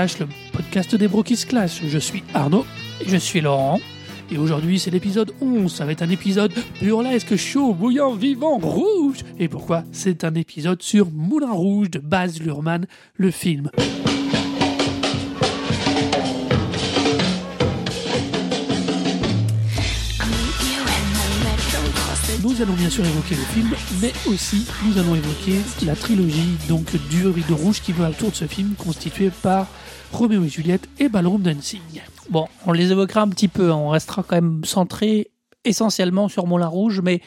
le podcast des Brokis Clash. Je suis Arnaud. Et je suis Laurent. Et aujourd'hui, c'est l'épisode 11. Ça va être un épisode burlesque, chaud, bouillant, vivant, rouge. Et pourquoi? C'est un épisode sur Moulin Rouge de Baz Luhrmann, le film. Nous allons bien sûr évoquer le film, mais aussi nous allons évoquer la trilogie donc du rideau rouge qui va autour de ce film constitué par Roméo et Juliette et Ballroom Dancing. Bon, on les évoquera un petit peu, hein. on restera quand même centré essentiellement sur Moulin Rouge, mais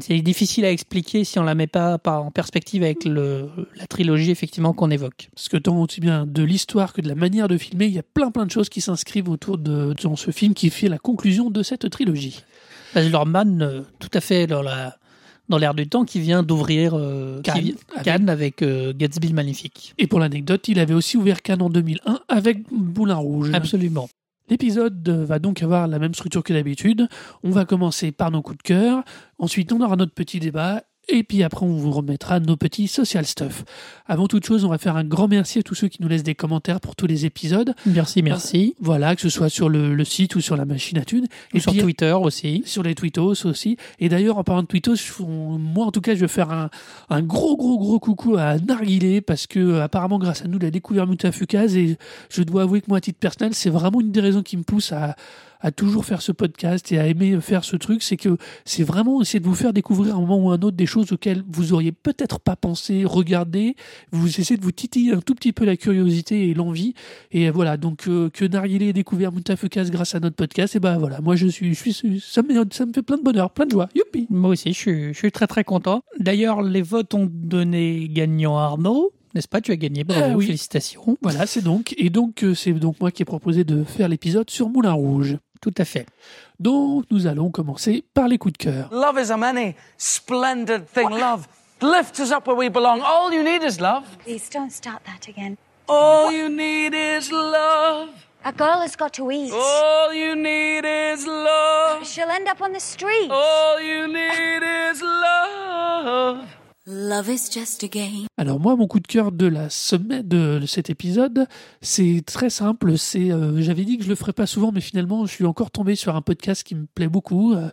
c'est difficile à expliquer si on la met pas, en perspective avec le, la trilogie effectivement qu'on évoque. Parce que tant aussi bien de l'histoire que de la manière de filmer, il y a plein plein de choses qui s'inscrivent autour de dans ce film qui fait la conclusion de cette trilogie. Baz Luhrmann, euh, tout à fait dans la dans l'air du temps, qui vient d'ouvrir euh, Cannes, qui- avec- Cannes avec euh, Gatsby le Magnifique. Et pour l'anecdote, il avait aussi ouvert Cannes en 2001 avec Moulin Rouge. Absolument. L'épisode va donc avoir la même structure que d'habitude. On va commencer par nos coups de cœur, ensuite on aura notre petit débat, et puis après on vous remettra nos petits social stuff. Avant toute chose, on va faire un grand merci à tous ceux qui nous laissent des commentaires pour tous les épisodes. Merci, merci. Voilà, que ce soit sur le, le site ou sur la machine à thunes. Et sur puis, Twitter aussi. sur les tweetos aussi. Et d'ailleurs, en parlant de tweetos, moi en tout cas, je vais faire un, un gros, gros, gros coucou à Narguilé parce que euh, apparemment, grâce à nous, il a découvert Mutafukaz et je dois avouer que moi, à titre personnel, c'est vraiment une des raisons qui me pousse à à toujours faire ce podcast et à aimer faire ce truc, c'est que c'est vraiment essayer de vous faire découvrir à un moment ou à un autre des choses auxquelles vous auriez peut-être pas pensé, regardé. Vous essayez de vous titiller un tout petit peu la curiosité et l'envie. Et voilà, donc euh, que Narguilé ait découvert Mutafukaz grâce à notre podcast, et ben voilà, moi je suis, je suis ça, me, ça me fait plein de bonheur, plein de joie. Youpi Moi aussi, je suis, je suis très très content. D'ailleurs, les votes ont donné gagnant Arnaud, n'est-ce pas? Tu as gagné, bravo, Ah oui. félicitations. Voilà, c'est donc. Et donc, euh, c'est donc moi qui ai proposé de faire l'épisode sur Moulin Rouge. Tout à fait. Donc, nous allons commencer par les coups de cœur. Love is a many splendid thing. Love lifts us up where we belong. All you need is love. Please don't start that again. All you need is love. A girl has got to eat. All you need is love. She'll end up on the street. All you need is love. Love is just a game. Alors moi, mon coup de cœur de la semaine de cet épisode, c'est très simple. C'est, euh, j'avais dit que je le ferais pas souvent, mais finalement, je suis encore tombé sur un podcast qui me plaît beaucoup, euh,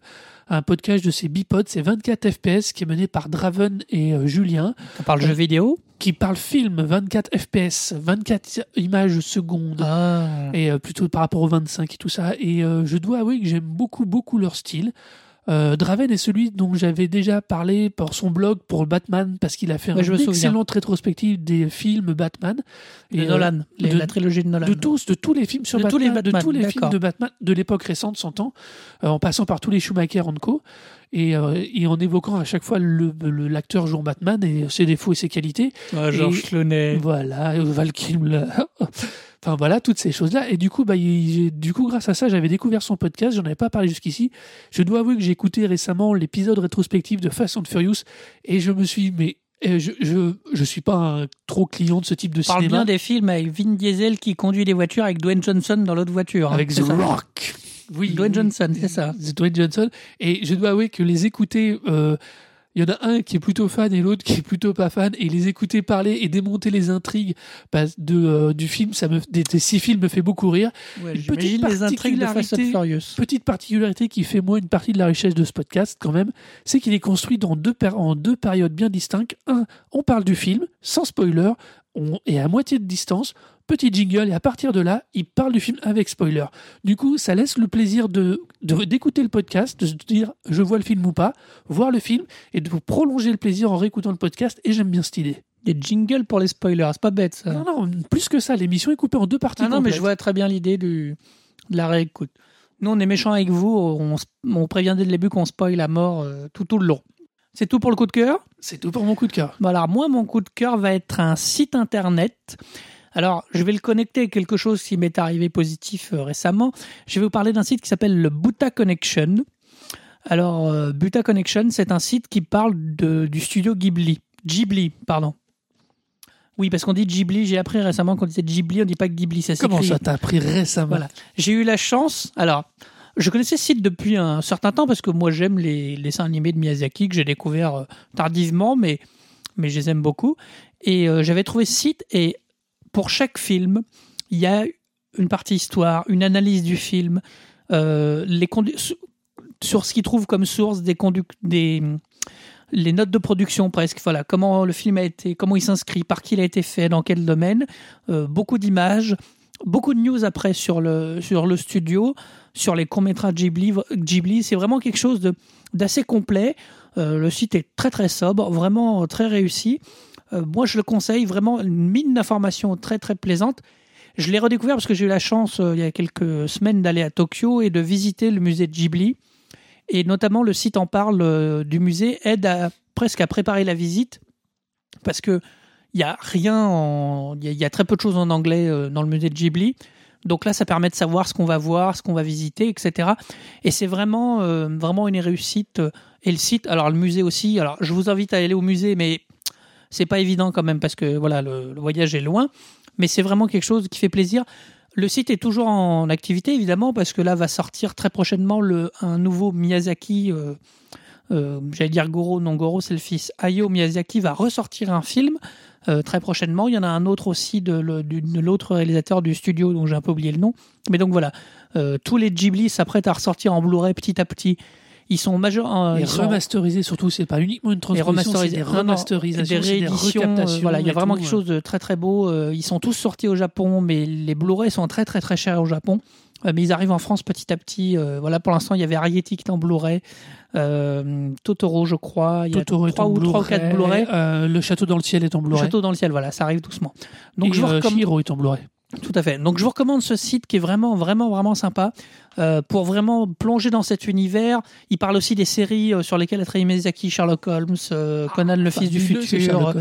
un podcast de ces bipodes, c'est 24 FPS, qui est mené par Draven et euh, Julien, On parle jeux vidéo? Qui parle film 24 FPS, 24 images secondes. Ah. et euh, plutôt par rapport aux 25 et tout ça. Et euh, je dois avouer que j'aime beaucoup, beaucoup leur style. Euh, Draven est celui dont j'avais déjà parlé pour son blog pour Batman, parce qu'il a fait Ouais, une excellente rétrospective des films Batman. De Et, euh, Nolan, les- de- la trilogie de Nolan. de tous, de tous les films sur De Batman, tous les Batman, de tous les films de Batman de l'époque récente, 100 ans, euh, en passant par tous les Schumacher and Co. Et, euh, et en évoquant à chaque fois le- le- l'acteur jouant Batman et ses défauts et ses qualités. Ah, Georges Clooney. Voilà, Val Kilmer. Enfin voilà, toutes ces choses-là. Et du coup, bah, il- du coup, grâce à ça, j'avais découvert son podcast. J'en avais pas parlé jusqu'ici. Je dois avouer que j'ai écouté récemment l'épisode rétrospectif de Fast and Furious et je me suis, mais euh, je, je, je suis pas un trop client de ce type de On parle cinéma. bien des films avec Vin Diesel qui conduit des voitures avec Dwayne Johnson dans l'autre voiture. hein. avec The ça. Rock. Oui, Dwayne. Johnson, c'est ça. The Dwayne Johnson. Et je dois avouer que les écouter, euh, il y en a un qui est plutôt fan et l'autre qui est plutôt pas fan. Et les écouter parler et démonter les intrigues bah, de, euh, du film, ça me, des, des six films me fait beaucoup rire. Ouais, Une petite les intrigues de Fast and particularité- Furious. Petite particularité qui fait moi une partie de la richesse de ce podcast quand même, c'est qu'il est construit dans deux péri- en deux périodes bien distinctes. Un, on parle du film, sans spoiler, on est à moitié de distance, petit jingle, et à partir de là, il parle du film avec spoiler. Du coup, ça laisse le plaisir de d'écouter le podcast, de se dire je vois le film ou pas, voir le film, et de vous prolonger le plaisir en réécoutant le podcast, et j'aime bien cette idée. Des jingles pour les spoilers, c'est pas bête ça. Non, non, plus que ça, l'émission est coupée en deux parties. Ah non, mais je vois très bien l'idée de la réécoute. Nous, on est méchants avec vous, on prévient dès le début qu'on spoil à mort euh, tout, tout le long. C'est tout pour le coup de cœur? C'est tout pour mon coup de cœur. Bon, alors moi, mon coup de cœur va être un site internet. Alors, je vais le connecter à quelque chose qui m'est arrivé positif euh, récemment. Je vais vous parler d'un site qui s'appelle le Buta Connection. Alors, euh, Buta Connection, c'est un site qui parle de, du studio Ghibli. Ghibli, pardon. Oui, parce qu'on dit Ghibli, j'ai appris récemment qu'on disait Ghibli, on dit pas Ghibli, ça Comment ça t'as appris récemment? Voilà. J'ai eu la chance. Alors, je connaissais ce site depuis un certain temps parce que moi j'aime les, dessins animés de Miyazaki que j'ai découvert euh, tardivement, mais, mais je les aime beaucoup. Et euh, j'avais trouvé ce site et pour chaque film, il y a une partie histoire, une analyse du film, euh, les sur ce qu'ils trouvent comme source des des les notes de production presque, voilà, comment le film a été, comment il s'inscrit, par qui il a été fait, dans quel domaine, beaucoup d'images, beaucoup de news après sur le, sur le studio, sur les courts-métrages Ghibli, Ghibli c'est vraiment quelque chose d'assez complet. Euh, le site est très très sobre, vraiment très réussi. Euh, moi, je le conseille, vraiment une mine d'informations très très plaisante. Je l'ai redécouvert parce que j'ai eu la chance euh, il y a quelques semaines d'aller à Tokyo et de visiter le musée de Ghibli. Et notamment, le site en parle du musée aide presque à préparer la visite parce que il y a rien, en- il y, a- très peu de choses en anglais euh, dans le musée de Ghibli. Donc là, ça permet de savoir ce qu'on va voir, ce qu'on va visiter, etc. Et c'est vraiment, euh, vraiment une réussite. euh, Et le site, alors le musée aussi. Alors, je vous invite à aller au musée, mais c'est pas évident quand même parce que voilà, le, voyage est loin. Mais c'est vraiment quelque chose qui fait plaisir. Le site est toujours en activité, évidemment, parce que là va sortir très prochainement le, un nouveau Miyazaki. J'allais dire Goro, non Goro, c'est le fils. Hayao Miyazaki va ressortir un film euh, très prochainement. Il y en a un autre aussi de, l'autre réalisateur du studio, dont j'ai un peu oublié le nom. Mais donc voilà, euh, tous les Ghibli s'apprêtent à ressortir en Blu-ray petit à petit. Ils sont majeurs. euh, Et ils sont- remasterisé surtout, c'est pas uniquement une et transposition, c'est remasterisés. des remasterisations, des rééditions. euh, voilà, il y a vraiment tout, quelque ouais. chose de très très beau. Ils sont tous sortis au Japon, mais les Blu-ray sont très très très chers au Japon. Euh, mais ils arrivent en France petit à petit. Euh, voilà, pour l'instant, il y avait Arrietty qui est en Blu-ray, euh, Totoro, je crois. Il y a Totoro est trois en ou trois ou quatre Blu-ray. euh, le château dans le ciel est en Blu-ray. Château dans le ciel, voilà, ça arrive doucement. Donc Donc je vous recommande. Shiro est en Blu-ray. Tout à fait. Donc je vous recommande ce site qui est vraiment, vraiment, vraiment sympa euh, pour vraiment plonger dans cet univers. Il parle aussi des séries euh, sur lesquelles a travaillé Miyazaki, Sherlock Holmes, euh, Conan le fils du futur,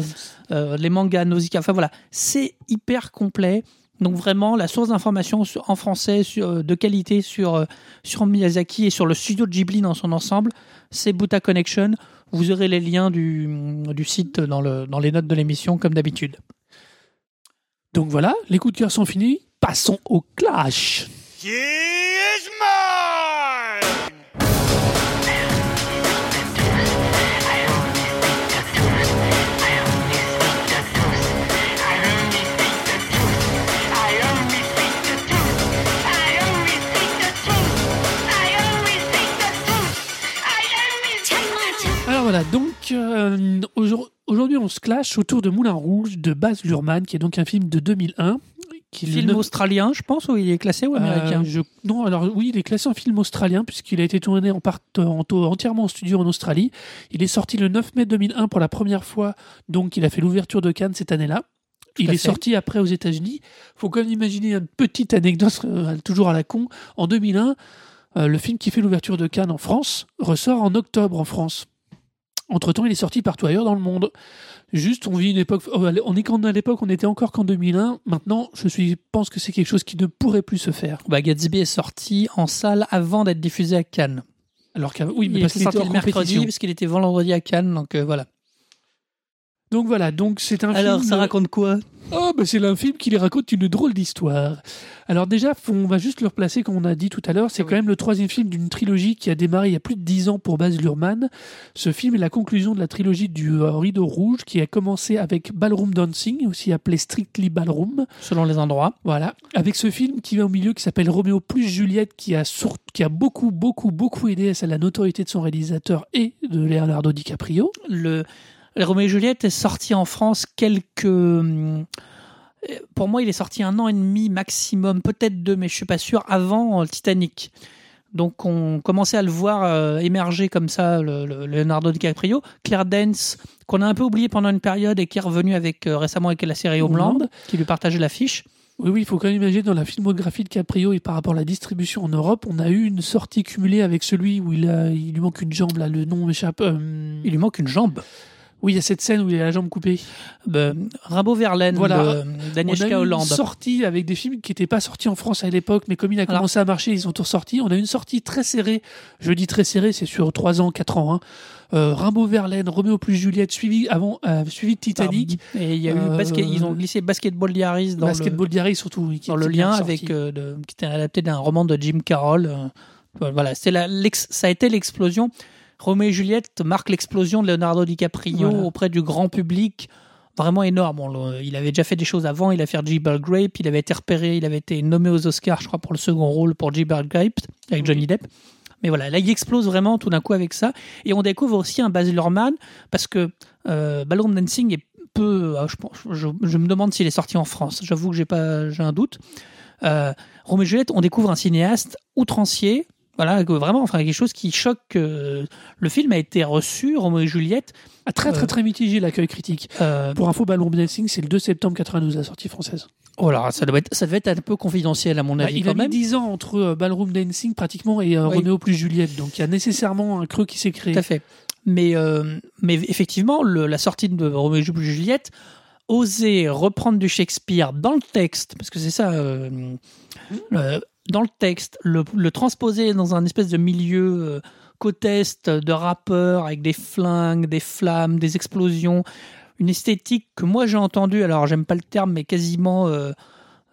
les mangas Nausicaa. Enfin voilà, c'est hyper complet. Donc vraiment la source d'information en français euh, de qualité sur euh, sur Miyazaki et sur le studio de Ghibli dans son ensemble, c'est Buta Connection. Vous aurez les liens du, site dans, dans les notes de l'émission comme d'habitude. Donc voilà, les coups de cœur sont finis. Passons au clash. Voilà, donc euh, aujourd- aujourd'hui on se clash autour de Moulin Rouge de Baz Luhrmann, qui est donc un film de 2001. Qui Film australien, je pense, ou il est classé ou américain? Euh, je- Non, alors oui, il est classé en film australien puisqu'il a été tourné en part, en- entièrement en studio en Australie. Il est sorti le 9 mai 2001 pour la première fois, donc il a fait l'ouverture de Cannes cette année-là. Il est fait. sorti après aux États-Unis. Faut quand même imaginer une petite anecdote, euh, toujours à la con. En 2001, euh, le film qui fait l'ouverture de Cannes en France ressort en octobre en France. Entre-temps, il est sorti partout ailleurs dans le monde. Juste, on vit une époque. oh, On est quand à l'époque, on était encore qu'en 2001. Maintenant, je suis, pense que c'est quelque chose qui ne pourrait plus se faire. Bah, Gatsby est sorti en salle avant d'être diffusé à Cannes. Alors qu'avant- oui, mais il parce était qu'il était sorti en le mercredi parce qu'il était vendredi à Cannes, donc euh, voilà. Donc voilà, donc c'est un Alors, film. ça raconte quoi? Oh, bah c'est un film qui les raconte une drôle d'histoire. Alors déjà, on va juste le replacer comme on a dit tout à l'heure. C'est Oui. quand même le troisième film d'une trilogie qui a démarré il y a plus de dix ans pour Baz Luhrmann. Ce film est la conclusion de la trilogie du euh, Rideau Rouge qui a commencé avec Ballroom Dancing, aussi appelé Strictly Ballroom. Selon les endroits. Voilà. Avec ce film qui va au milieu qui s'appelle Roméo plus Juliette qui a, sur- qui a beaucoup, beaucoup, beaucoup aidé à la notoriété de son réalisateur et de Leonardo DiCaprio. Le Roméo et Juliette est sorti en France quelques. hum, Pour moi, il est sorti un an et demi maximum, peut-être deux, mais je suis pas sûr, avant euh, Titanic. Donc, on commençait à le voir euh, émerger comme ça, le, le- Leonardo DiCaprio. Claire Dance, qu'on a un peu oublié pendant une période et qui est revenu avec, euh, récemment avec la série Homeland, qui lui partageait l'affiche. Oui, oui, il faut quand même imaginer dans la filmographie de Caprio et par rapport à la distribution en Europe, on a eu une sortie cumulée avec celui où il, a, il lui manque une jambe, là, le nom m'échappe. euh, Il lui manque une jambe. Oui, il y a cette scène où il a la jambe coupée. Euh, Rimbaud Verlaine Voilà. de On a eu d'Agnieszka une Hollande. sortie avec des films qui n'étaient pas sortis en France à l'époque, mais comme il a Alors- commencé à marcher, ils sont tous sortis. On a une sortie très serrée. Je dis très serrée, c'est sur 3 ans, 4 ans. Hein. Euh, Rimbaud Verlaine, Roméo plus Juliette, suivi avant, euh, suivi de Titanic, Et il y a eu Euh, basket, ils ont glissé Basketball Diaries dans le, Basketball Diaries surtout. oui, qui dans le lien avec euh, de- qui était adapté d'un roman de Jim Carroll. euh, voilà, c'est la, l'ex- ça a été l'explosion. Roméo et Juliette marque l'explosion de Leonardo DiCaprio Voilà. auprès du grand public. vraiment énorme. On il avait déjà fait des choses avant. Il a fait Jibber Grape. Il avait été repéré. Il avait été nommé aux Oscars, je crois, pour le second rôle pour Jibber Grape avec Johnny Depp. Mais voilà, là, il explose vraiment tout d'un coup avec ça. Et on découvre aussi un Baz Luhrmann parce que euh, Ballroom Dancing est peu. euh, je, pense- je, je me demande s'il est sorti en France. J'avoue que j'ai pas, j'ai un doute. Euh, Roméo et Juliette, on découvre un cinéaste outrancier. Voilà, vraiment, enfin, quelque chose qui choque. euh, le film a été reçu, Roméo et Juliette. Ah, très très Euh. très mitigé l'accueil critique. euh, Pour info, Ballon Dancing, c'est le 2 septembre 92, la sortie française. Oh là, ça doit être, ça devait être un peu confidentiel à mon Bah, avis il quand a mis même. 10 ans entre euh, Ballroom Dancing pratiquement et euh, Oui. Roméo plus Juliette. Donc il y a nécessairement un creux qui s'est créé. Tout à fait. Mais, euh, mais effectivement, le- la sortie de Roméo et Juliette, oser reprendre du Shakespeare dans le texte, parce que c'est ça, dans le texte, le, transposer dans un espèce de milieu euh, côte est de rappeurs avec des flingues, des flammes, des explosions, une esthétique que moi j'ai entendue, alors j'aime pas le terme, mais quasiment euh,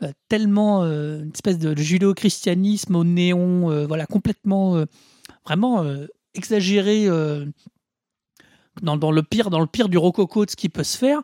euh, tellement euh, une espèce de judéo-christianisme au néon, voilà, complètement, vraiment exagéré dans, le pire, dans le pire du rococo de ce qui peut se faire.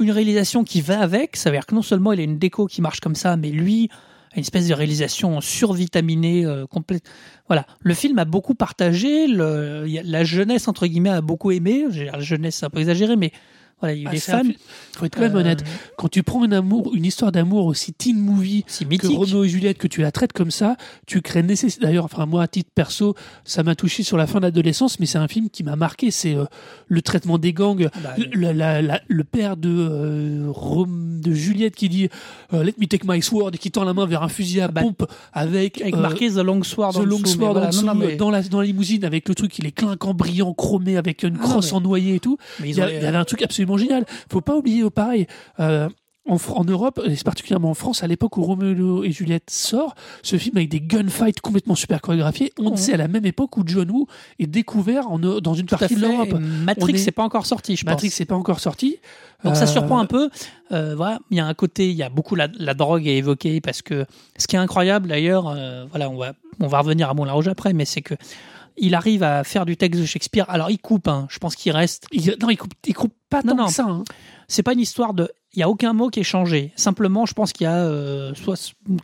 Une réalisation qui va avec, ça veut dire que non seulement il a une déco qui marche comme ça, mais lui a une espèce de réalisation survitaminée euh, complète. Voilà, le film a beaucoup partagé, la jeunesse entre guillemets a beaucoup aimé. La jeunesse c'est un peu exagéré, mais voilà, il y a eu Ah, un fans. film- faut être quand même Euh, honnête. Quand tu prends une amour, une histoire d'amour aussi teen movie C'est que. Roméo et Juliette, que tu la traites comme ça, tu crées nécessaire. D'ailleurs, enfin moi à titre perso, ça m'a touché sur la fin de l'adolescence, mais c'est un film qui m'a marqué. C'est euh, le traitement des gangs, Bah, le, la- la- le père de euh, de Juliette qui dit euh, Let me take my sword et qui tend la main vers un fusil à Bah, pompe avec avec euh, marqué The Long Sword The en Long dessous, mais Sword voilà, en dessous, non, non, mais- dans, la, dans la limousine avec le truc, il est clinquant, brillant, chromé avec une Ah, crosse mais- en noyer et tout. mais Il y, a- les- il y avait un truc absolument génial. Faut pas oublier, pareil, euh, en, Europe, et particulièrement en France, à l'époque où Roméo et Juliette sort, ce film avec des gunfights complètement super chorégraphiés, on sait à la même époque où John Woo est découvert en, dans une tout partie de l'Europe. Matrix est- n'est pas encore sorti, je Matrix pense. n'est pas encore sorti. Donc ça Euh, surprend un peu. Euh, voilà, il y a un côté, il y a beaucoup la, la drogue est évoquée parce que ce qui est incroyable d'ailleurs, euh, voilà, on va on va revenir à Moulin Rouge après, mais c'est que il arrive à faire du texte de Shakespeare. Alors il coupe, hein, je pense qu'il reste. Il, non, il coupe, il coupe pas Non, tant non. que ça. hein. C'est pas une histoire de. Il y a aucun mot qui est changé. Simplement, je pense qu'il y a euh, soix-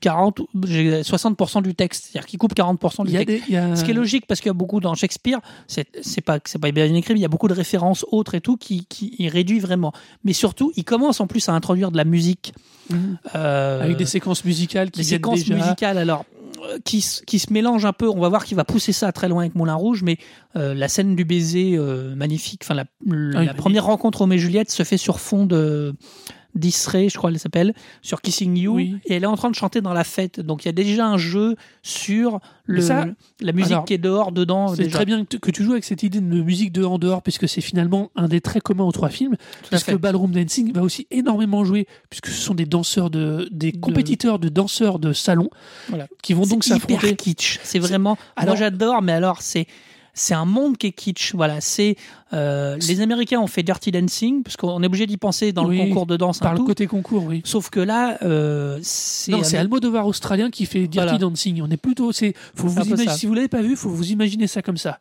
40, ou- j'ai 60% du texte, c'est-à-dire qu'il coupe 40% du texte. des- a- Ce qui est logique parce qu'il y a beaucoup dans Shakespeare, c'est pas c'est pas bien écrit, mais il y a beaucoup de références autres et tout qui, qui réduit vraiment. Mais surtout, il commence en plus à introduire de la musique Mhm. euh, avec des séquences musicales qui des séquences déjà. musicales alors qui, s- qui se mélangent un peu. On va voir qu'il va pousser ça très loin avec Moulin Rouge, mais euh, la scène du baiser euh, magnifique, enfin la, Ah la première rencontre Roméo et Juliette se fait sur fond de d'Israël, je crois qu'elle s'appelle, sur Kissing You, Oui. et elle est en train de chanter dans la fête. Donc il y a déjà un jeu sur le, ça, la musique alors, qui est dehors, dedans. C'est très bien que tu- joues avec cette idée de musique de en dehors, puisque c'est finalement un des traits communs aux trois films. Tout puisque. Ballroom Dancing va aussi énormément jouer, puisque ce sont des danseurs de, des De- compétiteurs de danseurs de salon Voilà. qui vont donc C'est hyper s'affronter. kitsch. C'est vraiment. Alors- moi, j'adore, mais alors, c'est. C'est un monde qui est kitsch. Voilà, c'est euh, les Américains ont fait Dirty Dancing parce qu'on est obligé d'y penser dans Oui, le concours de danse. un Par le tout. côté concours, oui. Sauf que là, euh, c'est Non, c'est Almodovar australien qui fait Dirty Voilà. Dancing. On est plutôt, c'est, faut C'est vous imaginer, si vous l'avez pas vu, faut vous imaginer ça comme ça.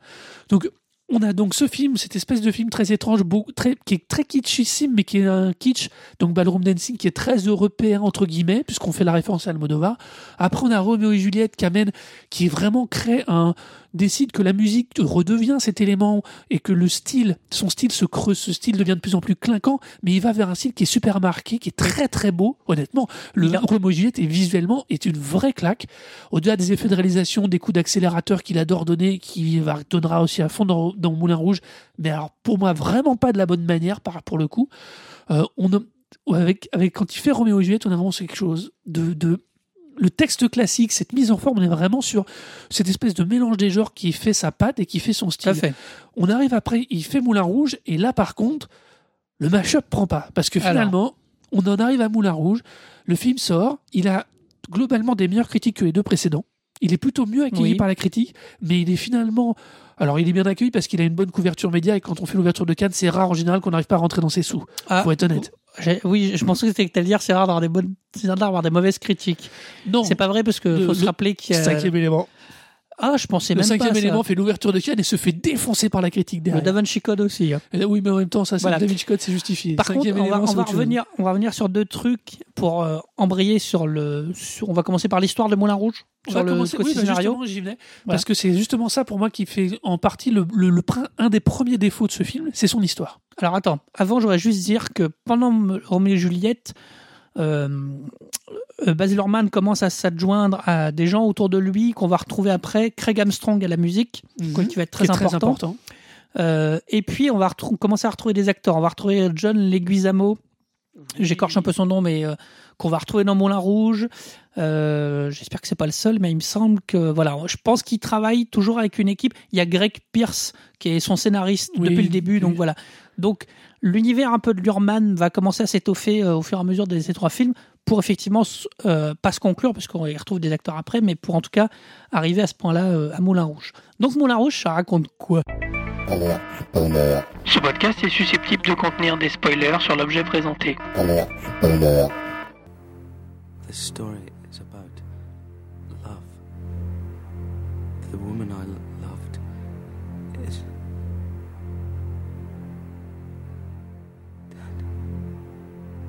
Donc, on a donc ce film, cette espèce de film très étrange, beau- très, qui est très kitschissime, mais qui est un kitsch, donc Ballroom Dancing, qui est très européen, entre guillemets, puisqu'on fait la référence à Almodovar. Après, on a Roméo et Juliette qui amène, qui vraiment crée un, décide que la musique redevient cet élément et que le style, son style se creuse, ce style devient de plus en plus clinquant, mais il va vers un style qui est super marqué, qui est très très beau, honnêtement. Le et Juliette est visuellement est une vraie claque. Au-delà des effets de réalisation, des coups d'accélérateur qu'il adore donner, qui va donnera aussi à fond dans, dans Moulin Rouge, mais alors pour moi vraiment pas de la bonne manière par pour le coup. Euh, on a- avec avec quand il fait Roméo et Juliette, on a vraiment quelque chose de, de le texte classique, cette mise en forme, on est vraiment sur cette espèce de mélange des genres qui fait sa patte et qui fait son style. fait. On arrive après, il fait Moulin Rouge, et là par contre, le mash-up prend pas. Parce que Alors. finalement, on en arrive à Moulin Rouge, le film sort, il a globalement des meilleures critiques que les deux précédents. Il est plutôt mieux accueilli Oui. par la critique, mais il est finalement. Alors, il est bien accueilli parce qu'il a une bonne couverture média, et quand on fait l'ouverture de Cannes, c'est rare en général qu'on n'arrive pas à rentrer dans ses sous. Ah, Faut être honnête. Oui, je pensais que c'était que t'allais dire c'est rare d'avoir des bonnes, c'est rare d'avoir des mauvaises critiques. Non, C'est pas vrai parce que Le- faut se le rappeler qu'il y a- cinquième élément. Ah, je pensais Le même pas cinquième à ça. élément fait l'ouverture de Cannes et se fait défoncer par la critique Le derrière. Da Vinci Code aussi. hein. Et là, oui, mais en même temps, ça, c'est Voilà. Da Vinci Code, c'est justifié. Par contre, Cinquième on va, on va revenir, on va revenir sur deux trucs pour euh, embrayer sur le. sur- on va commencer par l'histoire de Moulin Rouge. On sur va le commencer- oui, bah, scénario. justement, j'y venais. Parce que c'est justement ça pour moi qui fait en partie le, le- le un des premiers défauts de ce film, c'est son histoire. Alors attends, avant, j'aurais juste dire que pendant Roméo et Juliette, Baz Luhrmann commence à s'adjoindre à des gens autour de lui qu'on va retrouver après, Craig Armstrong à la musique, quoi, qui va être très important. très important. Euh, et puis, on va commencer à retrouver des acteurs. On va retrouver John Leguizamo, j'écorche un peu son nom, mais euh, qu'on va retrouver dans Moulin Rouge. Euh, J'espère que c'est pas le seul, mais il me semble que voilà, je pense qu'il travaille toujours avec une équipe. Il y a Greg Pierce qui est son scénariste Oui, depuis le début, donc oui. voilà. Donc l'univers un peu de Lurman va commencer à s'étoffer euh, au fur et à mesure de ces trois films pour effectivement euh, pas se conclure parce qu'on y retrouve des acteurs après, mais pour en tout cas arriver à ce point-là euh, à Moulin Rouge. Donc Moulin Rouge, ça raconte quoi? Ce podcast est susceptible de contenir des spoilers sur l'objet présenté. This story is about love. The woman I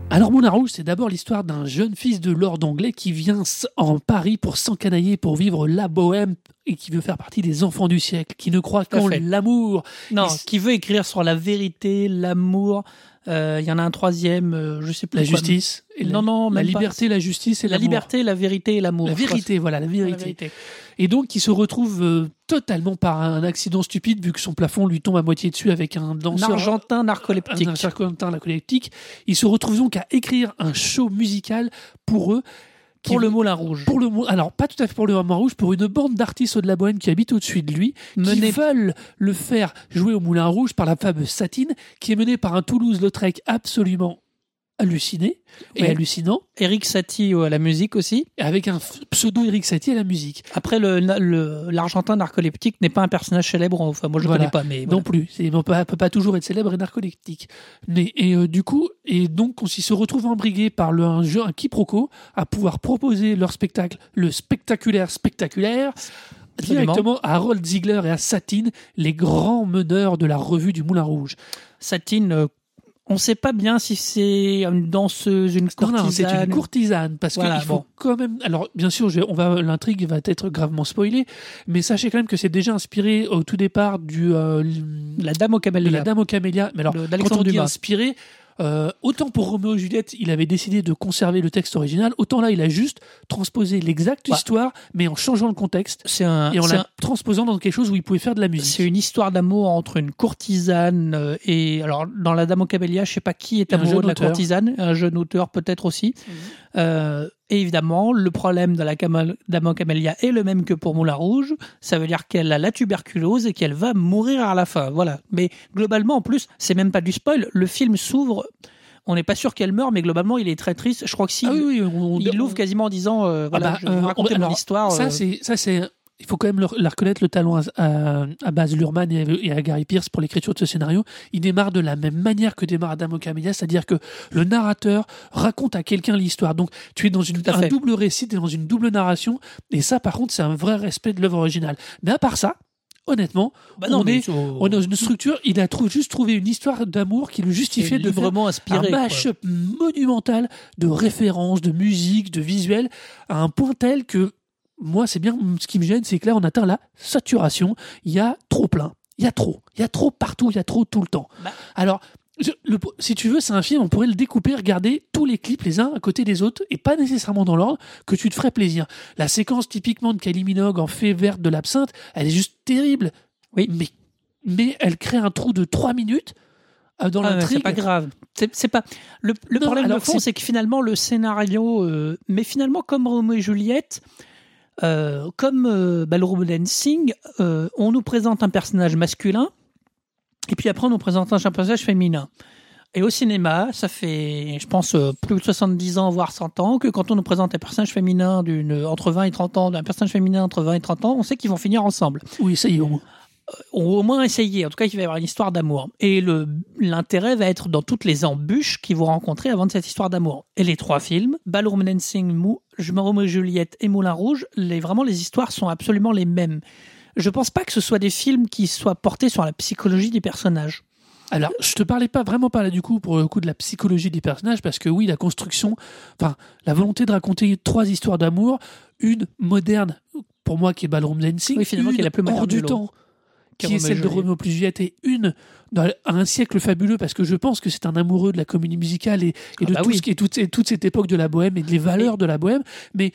Alors Moulin Rouge, c'est d'abord l'histoire d'un jeune fils de lord anglais qui vient en Paris pour s'encanailler, pour vivre la bohème et qui veut faire partie des enfants du siècle, qui ne croit qu'en l'amour. Non, qui veut écrire sur la vérité, l'amour. euh, Il y en a un troisième, euh, je sais plus. La quoi. justice. et la- Non, non, la pas. liberté, la justice et La liberté, la vérité et l'amour. La vérité, voilà, la La vérité. Et donc, il se retrouve euh, totalement par un accident stupide, vu que son plafond lui tombe à moitié dessus avec un Un danseur. argentin narcoleptique. un sarcoleptique narcoleptique. Il se retrouve donc à écrire un show musical pour eux. Pour le Moulin Rouge. Pour le, alors pas tout à fait pour le Moulin Rouge, pour une bande d'artistes de la Bohème qui habitent au-dessus de lui, qui veulent le faire jouer au Moulin Rouge par la fameuse Satine, qui est menée par un Toulouse-Lautrec absolument halluciné et Ouais. hallucinant, Eric Satie à la musique aussi. avec un pseudo Eric Satie à la musique. Après, le- le- l'argentin narcoleptique n'est pas un personnage célèbre. Enfin, moi, je ne Voilà. connais pas, mais Non plus, il ne peut, peut pas toujours être célèbre et narcoleptique. Mais et euh, du coup, et donc on s'y se retrouve embrigué par le, un jeu, un quiproquo, à pouvoir proposer leur spectacle, le spectaculaire spectaculaire, directement à Harold Ziegler et à Satine, les grands meneurs de la revue du Moulin Rouge. Satine, euh, on ne sait pas bien si c'est une danseuse, une Non, non, c'est courtisane. une courtisane parce Voilà, qu'il faut bon. quand même. Alors, bien sûr, je- on va l'intrigue va être gravement spoilée, mais sachez quand même que c'est déjà inspiré au tout départ du euh, La dame au de camélia. la Dame aux Camélias. Mais alors, quand on dit inspiré, euh, autant pour Roméo et Juliette, il avait décidé de conserver le texte original, autant là, il a juste transposé l'exacte Ouais. histoire, mais en changeant le contexte C'est un, et en c'est la un- transposant dans quelque chose où il pouvait faire de la c'est musique. une histoire d'amour entre une courtisane euh, et alors dans la Dame au camélia, je sais pas qui est amoureux de la auteur. courtisane, un jeune auteur peut-être aussi. Euh, et évidemment, le problème de la Dame camélia est le même que pour Moulin Rouge. Ça veut dire qu'elle a la tuberculose et qu'elle va mourir à la fin. Voilà. Mais globalement, en plus, c'est même pas du spoil. Le film s'ouvre. On n'est pas sûr qu'elle meure, mais globalement, il est très triste. Je crois que si. Ah oui, oui, on- il on- l'ouvre quasiment en disant euh, voilà, bah, je vais euh, vous raconter on- mon alors, histoire. Ça, euh, c'est, ça, c'est, il faut quand même le- la reconnaître le talent à, à, à Baz Luhrmann et, et à Gary Pierce pour l'écriture de ce scénario. Il démarre de la même manière que démarre Adam Camélia, c'est-à-dire que le narrateur raconte à quelqu'un l'histoire. Donc, tu es dans une, un double récit, tu es dans une double narration, et ça, par contre, c'est un vrai respect de l'œuvre originale. Mais à part ça, honnêtement, bah non, on, est, c'est- on est dans une structure, il a trou- juste trouvé une histoire d'amour qui le justifiait de faire librement inspiré. un mash-up monumental de références, de musique, de visuels, à un point tel que moi, c'est bien ce qui me gêne, c'est que là, on atteint la saturation. Il y a trop plein. Il y a trop. Il y a trop partout. Il y a trop tout le temps. Bah. Alors, je- le- si tu veux, c'est un film, on pourrait le découper, regarder tous les clips les uns à côté des autres, et pas nécessairement dans l'ordre, que tu te ferais plaisir. La séquence typiquement de Kylie Minogue en fée verte de l'absinthe, elle est juste terrible. Oui. Mais, mais elle crée un trou de 3 minutes euh, dans Ah, l'intrigue. c'est pas grave. C'est pas le, le Non, problème de fond, c'est- c'est que finalement le scénario, euh, mais finalement comme Roméo et Juliette, euh, comme euh, Ballroom Dancing, euh, on nous présente un personnage masculin et puis après on nous présente un personnage féminin. Et au cinéma, ça fait, je pense, euh, plus de 70 ans, voire 100 ans, que quand on nous présente un personnage féminin d'une entre 20 et 30 ans, un personnage féminin entre 20 et 30 ans, on sait qu'ils vont finir ensemble. Oui, ça y est, au moins. ou au moins essayer. En tout cas, il va y avoir une histoire d'amour. Et l'intérêt va être dans toutes les embûches qu'ils vont rencontrer avant de cette histoire d'amour. Et les trois films, Ballroom Dancing, Mou, Je me remets Juliette et Moulin Rouge, les, vraiment les histoires sont absolument les mêmes. Je pense pas que ce soit des films qui soient portés sur la psychologie des personnages. Alors, je te parlais pas vraiment pas là du coup pour le coup de la psychologie des personnages parce que oui, la construction, enfin, la volonté de raconter trois histoires d'amour, une moderne pour moi qui est Ballroom Dancing, Oui, finalement, une qui est la plus moderne hors du temps qui est celle de. Roméo plus Juliette et une dans un siècle fabuleux parce que je pense que c'est un amoureux de la comédie musicale et, et Ah de bah tout oui. ce qui est toute, et toute cette époque de la bohème et des valeurs de la bohème mais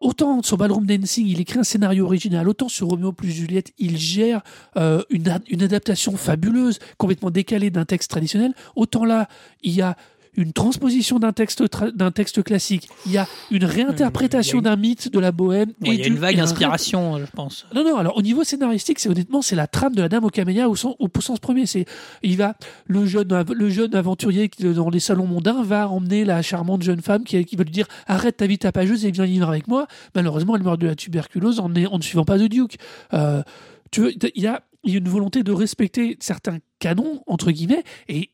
autant sur Ballroom Dancing il écrit un scénario original autant sur Roméo plus Juliette il gère euh, une, une adaptation fabuleuse complètement décalée d'un texte traditionnel autant là il y a une transposition d'un texte tra- d'un texte classique il y a une réinterprétation a d'un mythe de la bohème Ouais, il y a du- une vague et un inspiration, je pense. non, non, alors au niveau scénaristique, c'est honnêtement, c'est la trame de la Dame aux camélias au sens, au sens premier. C'est, il va, le jeune, le jeune aventurier dans les salons mondains va emmener la charmante jeune femme qui, qui va lui dire arrête ta vie tapageuse et viens vivre avec moi. Malheureusement, elle meurt de la tuberculose en, ne- en ne suivant pas The Duke. Euh, tu veux, il y a, il y a une volonté de respecter certains canons, entre guillemets, et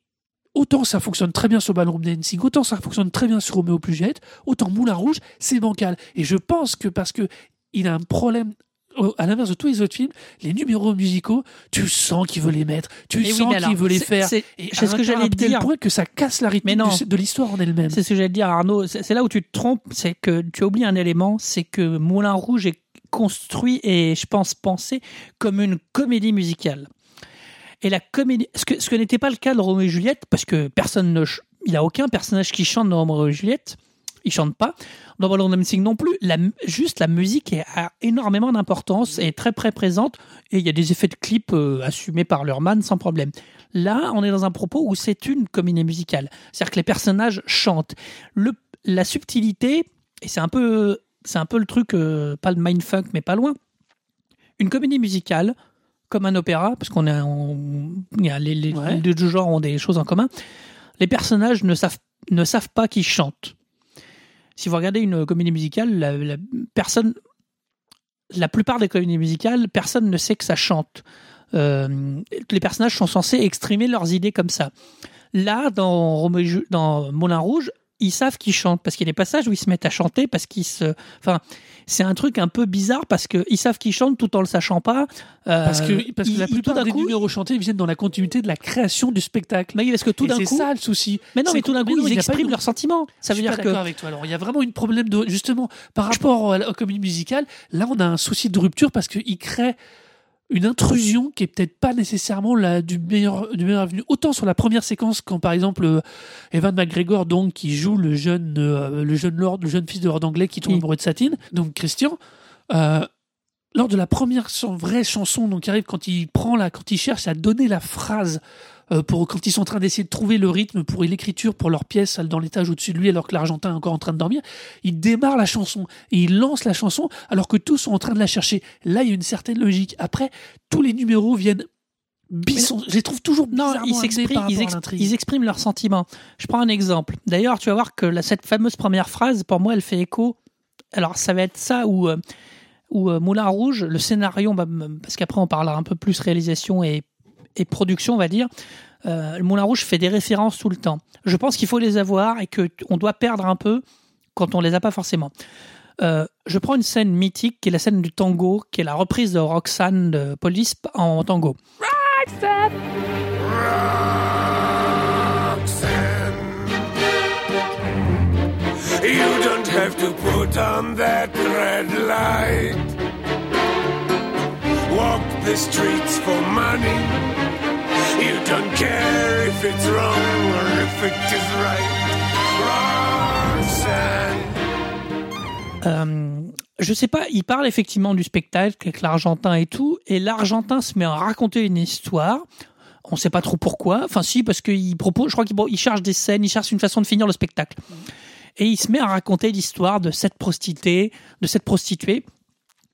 Autant ça fonctionne très bien sur Ballroom Dancing, autant ça fonctionne très bien sur Roméo plus Juliette, autant Moulin Rouge, c'est bancal. Et je pense que parce que il a un problème, euh, à l'inverse de tous les autres films, les numéros musicaux, tu sens qu'il veut les mettre, tu Mais sens qu'il veut les faire. c'est- ce que j'allais tel dire. point que ça casse la rythme du- de l'histoire en elle-même. C'est ce que j'allais dire, Arnaud. C'est c'est là où tu te trompes, c'est que tu oublies un élément, c'est que Moulin Rouge est construit et, je pense, pensé comme une comédie musicale. Et la comédie, ce que, ce n'était pas le cas de Roméo et Juliette, parce que personne ne, il n'y a aucun personnage qui chante dans Roméo et Juliette. Ils chantent pas. Dans Ballroom Dancing non plus. Juste la musique a énormément d'importance est très très présente. Et il y a des effets de clip euh, assumés par Lurman sans problème. Là, on est dans un propos où c'est une comédie musicale. C'est-à-dire que les personnages chantent. La subtilité, et c'est un peu, c'est un peu le truc, euh, pas le mindfuck, mais pas loin. Une comédie musicale, comme un opéra, parce qu'on est, on- il y a les, les, Ouais. les deux genres ont des choses en commun. Les personnages ne savent, ne savent pas qu'ils chantent. Si vous regardez une comédie musicale, la, la personne, la plupart des comédies musicales, personne ne sait que ça chante. Euh, les personnages sont censés exprimer leurs idées comme ça. Là, dans, dans Moulin Rouge, ils savent qu'ils chantent parce qu'il y a des passages où ils se mettent à chanter parce qu'ils se. Enfin, c'est un truc un peu bizarre parce qu'ils savent qu'ils chantent tout en le sachant pas. Euh, Parce que, parce que ils- la plupart des coup, numéros chantés viennent dans la continuité de la création du spectacle. Mais parce que tout d'un c'est coup. ça le souci. Mais non, C'est mais tout d'un coup, non, ils expriment de- leurs sentiments. Ça Je veut suis dire que. d'accord avec toi. Alors, il y a vraiment un problème de justement par rapport à la- aux comédies musicales. Là, on a un souci de rupture parce qu'il crée une intrusion qui est peut-être pas nécessairement la du meilleur du meilleur. Autant sur la première séquence, quand par exemple euh, Evan McGregor, donc qui joue le jeune euh, le jeune lord, le jeune fils de lord anglais qui tombe amoureux de Satine, donc Christian. euh, lors de la première vraie chanson, donc qui arrive quand il prend la, quand il cherche à donner la phrase pour quand ils sont en train d'essayer de trouver le rythme pour l'écriture pour leur pièce dans l'étage au-dessus de lui alors que l'Argentin est encore en train de dormir, il démarre la chanson et il lance la chanson alors que tous sont en train de la chercher. Là, il y a une certaine logique. Après, tous les numéros viennent bisson. Je les trouve toujours Non, ils s'expriment, ils, expriment leurs sentiments. Je prends un exemple. D'ailleurs, tu vas voir que la- cette fameuse première phrase, pour moi, elle fait écho. Alors, ça va être ça où, euh, où euh, Moulin Rouge, le scénario, bah, parce qu'après on parlera un peu plus réalisation et, et production, on va dire. Euh, le Moulin Rouge fait des références tout le temps. Je pense qu'il faut les avoir et que t- on doit perdre un peu quand on les a pas forcément. Euh, je prends une scène mythique qui est la scène du tango, qui est la reprise de Roxane de Police en tango. You don't have to put on that red light. Walk the streets for money. You don't care if it's wrong or if it is right. Roxanne. Euh, je sais pas, il parle effectivement du spectacle avec l'Argentin et tout, et l'Argentin se met à raconter une histoire. On sait pas trop pourquoi. Enfin, si, parce qu'il propose, je crois qu'il il cherche des scènes, il cherche une façon de finir le spectacle. Et il se met à raconter l'histoire de cette prostituée, de cette prostituée.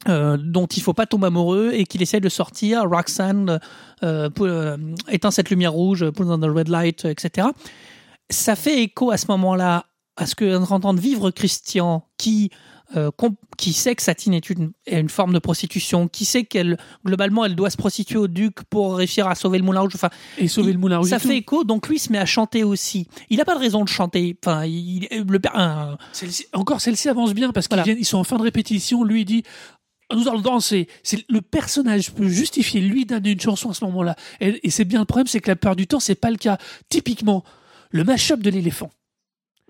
Euh, dont il faut pas tomber amoureux et qu'il essaie de sortir. Roxanne euh, pour, euh, éteint cette lumière rouge, put on the red light, etc. Ça fait écho à ce moment-là à ce que entendre vivre Christian qui euh, qui sait que Satine est une, est une forme de prostitution, qui sait qu'elle globalement elle doit se prostituer au duc pour réussir à sauver le Moulin Rouge. Enfin, Et sauver il- le Moulin Rouge. ça tout. fait écho, donc lui il se met à chanter aussi. Il n'a pas de raison de chanter. Enfin, il, le encore celle-ci avance bien parce qu'ils Voilà. viennent- ils sont en fin de répétition. Lui il dit nous allons danser. C'est le personnage peut justifier lui donner une chanson à ce moment-là. Et, et c'est bien le problème, c'est que la plupart du temps c'est pas le cas. Typiquement, le mash-up de l'éléphant.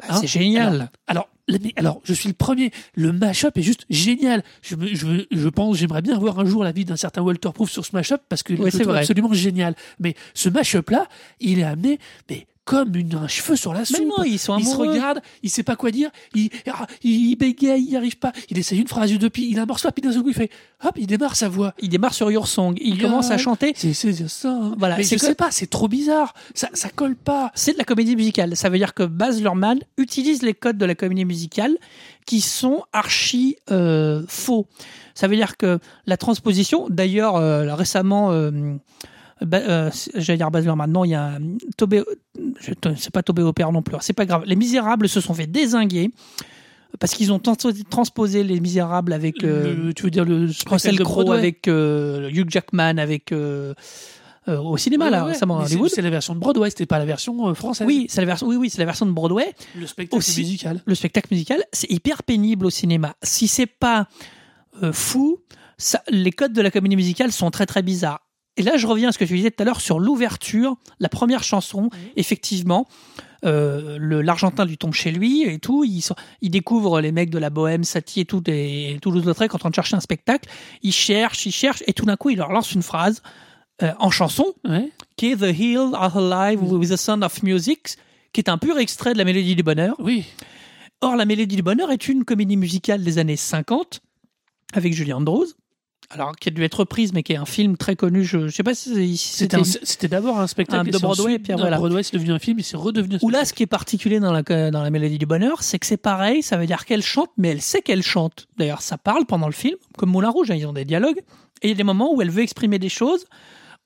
Hein c'est génial. Alors, alors, je suis le premier. Le mash-up est juste génial. Je, je, je pense, j'aimerais bien voir un jour la vie d'un certain Walter Proof sur ce mash-up parce que c'est absolument génial. Mais ce mash-up là, il est amené, mais comme une, un cheveu sur la soupe. Mais non, ils sont il se regarde, il sait pas quoi dire, il, ah, il bégaye, il n'y arrive pas. Il essaye une phrase, deux, puis il amorce pas, puis d'un seul coup il fait, hop, il démarre sa voix. Il démarre sur Your Song. Il commence à chanter. C'est ça. hein. Voilà, mais c'est je sais pas, c'est trop bizarre. Ça, ça colle pas. C'est de la comédie musicale. Ça veut dire que Baz Luhrmann utilise les codes de la comédie musicale qui sont archi euh, faux. Ça veut dire que la transposition, d'ailleurs, euh, récemment, euh, Euh, j'allais dire Baz Luhrmann, non, il y a euh, Tobé, c'est pas Tobé Opère non plus. C'est pas grave. Les Misérables se sont fait désinguer parce qu'ils ont trans- transposé les Misérables avec euh, Le- tu veux dire le Russell Crowe, avec euh, Hugh Jackman, avec au cinéma Ouais, là ouais, récemment c'est- Hollywood. C'est la version de Broadway, c'était pas la version française. Oui, c'est la version. Oui, oui, c'est la version de Broadway. le spectacle aussi- musical. Le spectacle musical, c'est hyper pénible au cinéma. Si c'est pas euh, fou, ça- les codes de la comédie musicale sont très très bizarres. Et là, je reviens à ce que tu disais tout à l'heure sur l'ouverture, la première chanson. Effectivement, euh, l'Argentin lui tombe chez lui et tout. Il, découvre les mecs de la Bohème, Satie et tout, et Toulouse-Lautrec en train de chercher un spectacle. Il cherche, il cherche, et tout d'un coup, il leur lance une phrase euh, en chanson Ouais. qui est The Hills are alive with the sound of music, qui est un pur extrait de la Mélodie du Bonheur. Oui. Or, La Mélodie du Bonheur est une comédie musicale des années 50 avec Julie Andrews. Alors, qui a dû être reprise, mais qui est un film très connu. Je ne sais pas si C'était c'était. un- c'était d'abord un spectacle un de Broadway, ensuite- puis voilà. Broadway, c'est devenu un film, et c'est redevenu un Où là, spectacle. ce qui est particulier dans la, dans la Mélodie du Bonheur, c'est que c'est pareil, ça veut dire qu'elle chante, mais elle sait qu'elle chante. D'ailleurs, ça parle pendant le film, comme Moulin Rouge, hein, ils ont des dialogues. Et il y a des moments où elle veut exprimer des choses,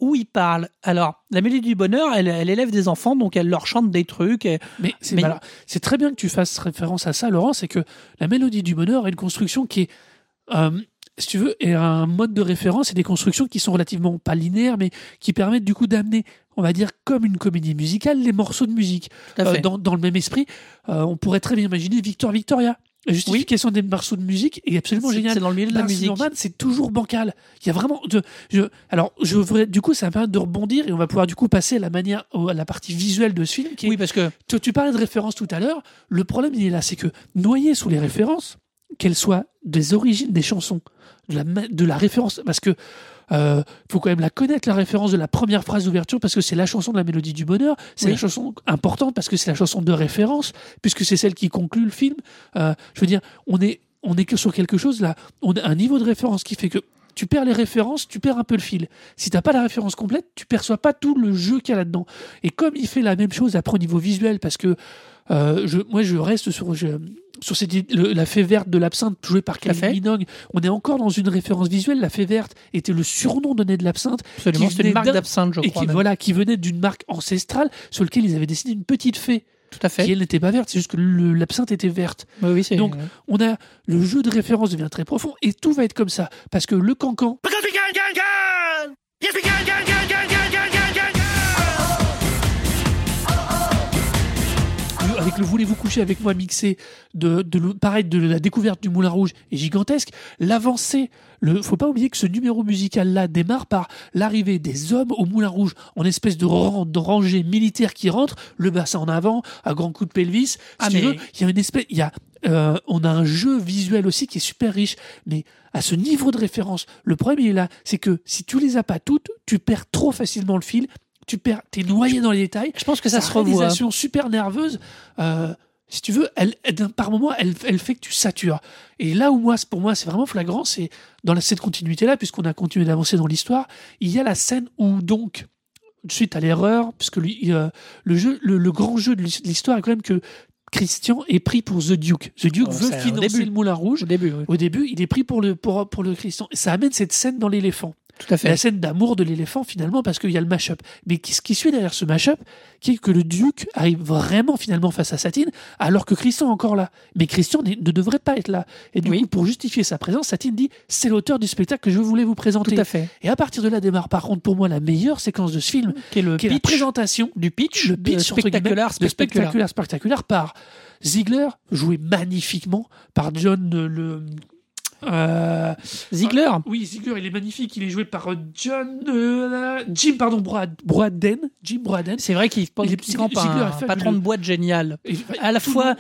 où il parle. Alors, la Mélodie du Bonheur, elle, elle élève des enfants, donc elle leur chante des trucs. et- Mais c'est Mais- voilà, c'est très bien que tu fasses référence à ça, Laurent. C'est que la mélodie du bonheur est une construction qui est, euh, si tu veux, est un mode de référence et des constructions qui sont relativement pas linéaires, mais qui permettent du coup d'amener, on va dire, comme une comédie musicale, les morceaux de musique. Euh, dans, dans le même esprit, euh, on pourrait très bien imaginer Victor Victoria. La justification des morceaux de musique est absolument géniale. c'est dans le milieu de la Baz musique. C'est toujours bancal. Il y a vraiment. De, je, alors, je voudrais, du coup, ça va permettre de rebondir et on va pouvoir du coup passer à la manière, à la partie visuelle de ce film. Qui est- Oui, parce que tu, tu parlais de références tout à l'heure. Le problème, il est là, c'est que noyé sous les références, qu'elles soient des origines des chansons, de la, de la référence, parce que euh, faut quand même la connaître, la référence de la première phrase d'ouverture, parce que c'est la chanson de la mélodie du bonheur. C'est Oui. la chanson importante parce que c'est la chanson de référence, puisque c'est celle qui conclut le film. Euh, je veux dire, on est, on est que sur quelque chose là. On a un niveau de référence qui fait que tu perds les références, tu perds un peu le fil. Si t'as pas la référence complète, tu perçois pas tout le jeu qu'il y a là-dedans. Et comme il fait la même chose après au niveau visuel, parce que euh, je, moi je reste sur, je- sur cette, le- la fée verte de l'absinthe jouée par. Kylie Minogue. On est encore dans une référence visuelle. La fée verte était le surnom donné de l'absinthe. absolument, qui c'est une venait marque d'absinthe, je Et crois. qui, même. voilà, qui venait d'une marque ancestrale sur laquelle ils avaient dessiné une petite fée. Tout à fait. Qui elle n'était pas verte, c'est juste que le- l'absinthe était verte. Oui, oui, c'est- Donc, on a le jeu de référence devient très profond et tout va être comme ça parce que le cancan Because we can, can, can! Yes, we can, can, can, can, can, avec le voulez-vous coucher avec moi mixé de, pareil de la découverte du Moulin Rouge est gigantesque. L'avancée, le faut pas oublier que ce numéro musical là démarre par l'arrivée des hommes au Moulin Rouge en espèce de, rang, de rangée militaire qui rentre, le bassin en avant à grands coups de pelvis. Si Ah, tu mais- veux, il y a une espèce, il y a euh, on a un jeu visuel aussi qui est super riche, mais à ce niveau de référence, le problème il est là, c'est que si tu les as pas toutes, tu perds trop facilement le fil, tu perds, t'es noyé dans les détails. Je pense que ça Sa se revoit. réalisation super nerveuse, euh, si tu veux, elle, par moment, elle, elle fait que tu satures. Et là où moi, pour moi, c'est vraiment flagrant, c'est dans cette continuité-là, puisqu'on a continué d'avancer dans l'histoire, il y a la scène où donc, suite à l'erreur, puisque lui, euh, le jeu, le, le grand jeu de l'his- de l'histoire est quand même que Christian est pris pour The Duke. The Duke Oh, veut financer début. le Moulin Rouge. Au début, oui. Au début, il est pris pour le, pour, pour le Christian. Et ça amène cette scène dans l'éléphant. Tout à fait. La scène d'amour de l'éléphant, finalement, parce qu'il y a le mash-up. Mais ce qui suit derrière ce mash-up, qui est que le duc arrive vraiment finalement face à Satine, alors que Christian est encore là. Mais Christian ne devrait pas être là. Et du Oui. coup, pour justifier sa présence, Satine dit c'est l'auteur du spectacle que je voulais vous présenter. Tout à fait. Et à partir de là démarre, par contre, pour moi, la meilleure séquence de ce film, Qui est le qui est la présentation du pitch, le pitch spectaculaire, spectaculaire. spectaculaire, spectaculaire par Ziegler, joué magnifiquement par John euh, le. Euh, Ziegler. ah, oui, Ziegler, il est magnifique. Il est joué par euh, John. euh, Jim, pardon, Broad, Broaden. Jim Broaden. C'est vrai qu'il Il est- Ziegler un fait patron de boîte génial. Et- À la fois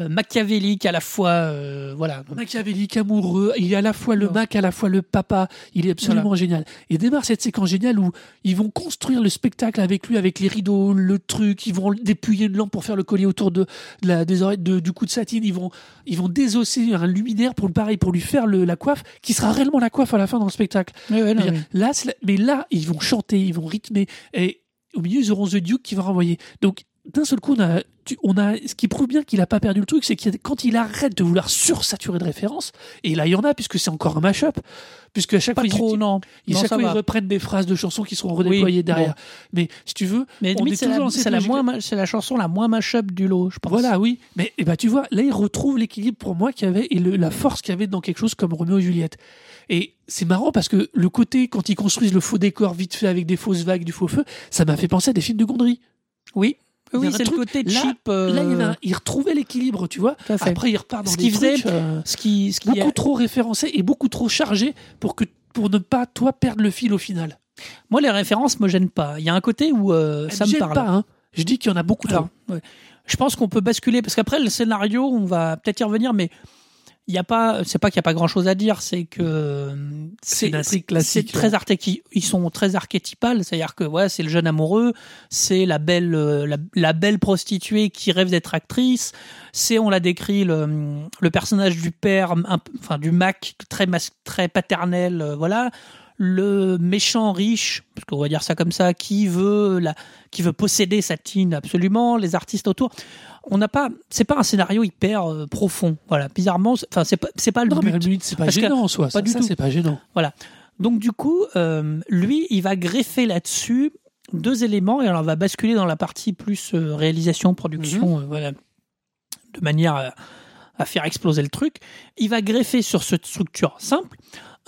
euh, machiavélique, à la fois euh, voilà. machiavélique, amoureux, il est à la fois le. Mac, à la fois le papa, il est absolument génial. Et démarre cette séquence géniale où ils vont construire le spectacle avec lui, avec les rideaux, le truc, ils vont dépouiller une lampe pour faire le collier autour de, de la, des oreilles, de- du cou de satine, ils vont, ils vont désosser un luminaire pour le pareil, pour lui faire le- la coiffe, qui sera réellement la coiffe à la fin dans le spectacle. Ouais, ouais, non, Là, c'est la- mais là, ils vont chanter, ils vont rythmer. Et au milieu, ils auront The Duke qui va renvoyer. Donc, d'un seul coup, on a, tu- on a, ce qui prouve bien qu'il n'a pas perdu le truc, c'est que quand il arrête de vouloir sursaturer de références, et là, il y en a, puisque c'est encore un mash-up, puisque à chaque pas fois, ils trop, non. ils, Non, chaque ça fois, ils va. reprennent des phrases de chansons qui seront redéployées Oui, derrière. bon. Mais si tu veux, Mais on est c'est toujours c'est la moins, c'est la chanson la moins mash-up du lot, je pense. Voilà, oui. Mais eh ben, tu vois, là, il retrouve l'équilibre pour moi qu'il y avait et le- la force qu'il y avait dans quelque chose comme Roméo et Juliette. Et c'est marrant parce que le côté, quand ils construisent le faux décor vite fait avec des fausses vagues, du faux feu, ça m'a fait penser à des films de Gondry. Oui, oui, c'est le côté là- cheap. euh, Là, il, y retrouvait l'équilibre, tu vois. Après, il repart dans Ce des qu'il faisait, trucs, euh, ce qui, ce qui beaucoup trop référencé et beaucoup trop chargé pour que pour ne pas toi perdre le fil au final. moi les références me gênent pas. Il y a un côté où euh, ça me parle. pas, hein. Je dis qu'il y en a beaucoup trop. ouais. Je pense qu'on peut basculer parce qu'après le scénario, on va peut-être y revenir, mais il y a pas, c'est pas qu'il y a pas grand-chose à dire, c'est que C'est c'est classique, très ouais. archéty- ils sont très archétypales, c'est-à-dire que ouais, c'est le jeune amoureux, c'est la belle, euh, la, la belle prostituée qui rêve d'être actrice, c'est on l'a décrit le, le personnage du père, un enfin du Mac très mas- très paternel, euh, voilà le méchant riche, parce qu'on va dire ça comme ça, qui veut la, qui veut posséder Satine absolument, les artistes autour. On n'a pas, c'est pas un scénario hyper euh, profond, voilà. Bizarrement, enfin c'est pas, c'est pas le Non, mais but. limite, c'est pas Parce que- gênant en soi. pas ça, du ça, tout. c'est pas gênant. Donc du coup, euh, lui, il va greffer là-dessus deux éléments et alors on va basculer dans la partie plus euh, réalisation, production, euh, voilà, de manière à faire exploser le truc. Il va greffer sur cette structure simple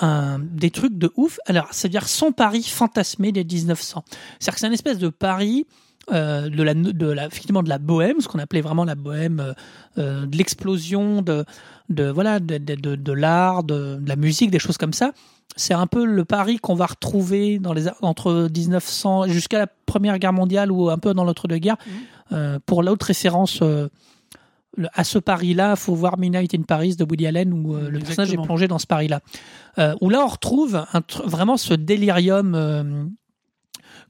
un- des trucs de ouf. Alors, c'est-à-dire son Paris fantasmé des 1900. C'est-à-dire que c'est une espèce de Paris euh, de la, de la, effectivement de la bohème, ce qu'on appelait vraiment la bohème, euh, euh, de l'explosion de, de voilà, de, de, de- l'art, de, de la musique, des choses comme ça. C'est un peu le Paris qu'on va retrouver dans les, entre 1900 jusqu'à la Première Guerre mondiale ou un peu dans l'entre-deux-guerres. Euh, pour l'autre référence euh, le- à ce Paris-là, faut voir Midnight in Paris de Woody Allen où euh, le personnage est plongé dans ce Paris-là. Euh, où là, on retrouve un vraiment ce délirium euh,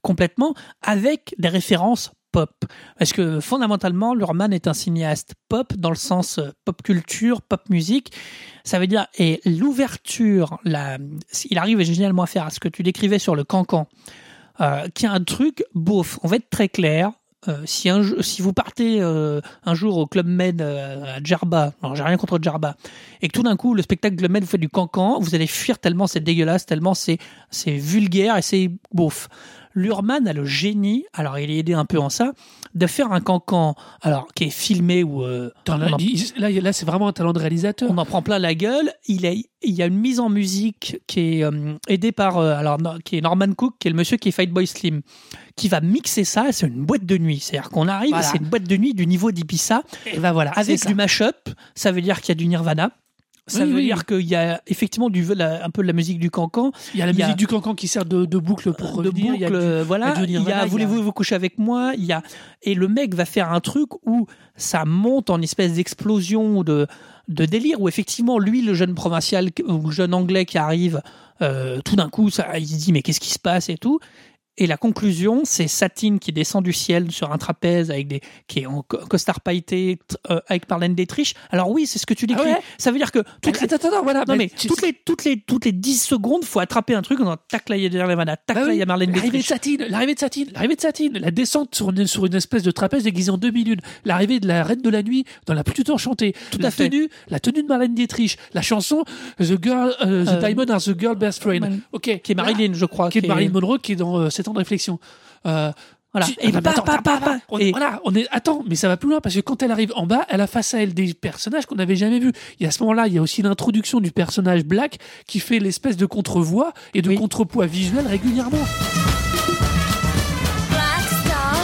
complètement avec des références pop. Parce que fondamentalement, Lurman est un cinéaste pop dans le sens pop culture, pop musique. Ça veut dire, et l'ouverture, la, il arrive génialement à faire ce que tu décrivais sur le cancan, euh, qui est un truc beauf. On va être très clair. Euh, si, un, si vous partez euh, un jour au Club Med euh, à Djerba, alors j'ai rien contre Djerba, et que tout d'un coup le spectacle Club Med vous fait du cancan, vous allez fuir tellement c'est dégueulasse, tellement c'est c'est vulgaire et c'est beauf. Lurman a le génie, alors il est aidé un peu en ça, de faire un cancan, alors qui est filmé ou euh, là, on en- il- là, là, c'est vraiment un talent de réalisateur. on en prend plein la gueule. Il, est, il y a une mise en musique qui est euh, aidée par euh, alors no- qui est Norman Cook, qui est le monsieur qui est Fight Boy Slim, qui va mixer ça. C'est une boîte de nuit. C'est-à-dire qu'on arrive, Voilà. c'est une boîte de nuit du niveau d'Ibiza Et ben voilà, avec du mashup. Ça veut dire qu'il y a du Nirvana. Ça Oui, veut oui. dire qu'il y a effectivement du, la- un peu de la musique du cancan, Il y a la il y a- musique du cancan qui sert de, de boucle pour de revenir. il y a boucle, voilà. il y a du a il y a- voulez-vous vous coucher avec moi? Il y a et le mec va faire un truc où ça monte en espèce d'explosion de de délire où effectivement lui le jeune provincial ou le jeune anglais qui arrive euh, tout d'un coup ça il se dit mais qu'est-ce qui se passe et tout? Et la conclusion, c'est Satine qui descend du ciel sur un trapèze avec des qui est en co- costard pailleté euh, avec Marlène Dietrich. Alors oui, c'est ce que tu décris. Ah ouais Ça veut dire que toutes les, Attends, attends, attends, voilà. non mais tu- toutes les toutes les toutes les 10 secondes, faut attraper un truc en disant tac là il y a tac Bah là il y a Marlène L'arrivée de Dietrich. Satine, l'arrivée de Satine, l'arrivée de Satine, la descente sur une, sur une espèce de trapèze déguisée en demi-lune, l'arrivée de la reine de la nuit dans la plus enchantée, Tout la à fait. tenue, la tenue de Marlène Dietrich, la chanson The Girl, euh, The Euh, Diamond are the Girl Best Friend. Man- Ok, Qui est Marilyn, je crois. qui est Marilyn Monroe, qui est dans euh, 7 ans de réflexion. Euh, Voilà. tu- Et Ah, mais pa, attends, pa. on, Et- voilà, on est. Attends, mais ça va plus loin parce que quand elle arrive en bas, elle a face à elle des personnages qu'on n'avait jamais vus. Et à ce moment-là, il y a aussi l'introduction du personnage Black qui fait l'espèce de contre-voix et de Oui. contrepoids visuel régulièrement. Black Star,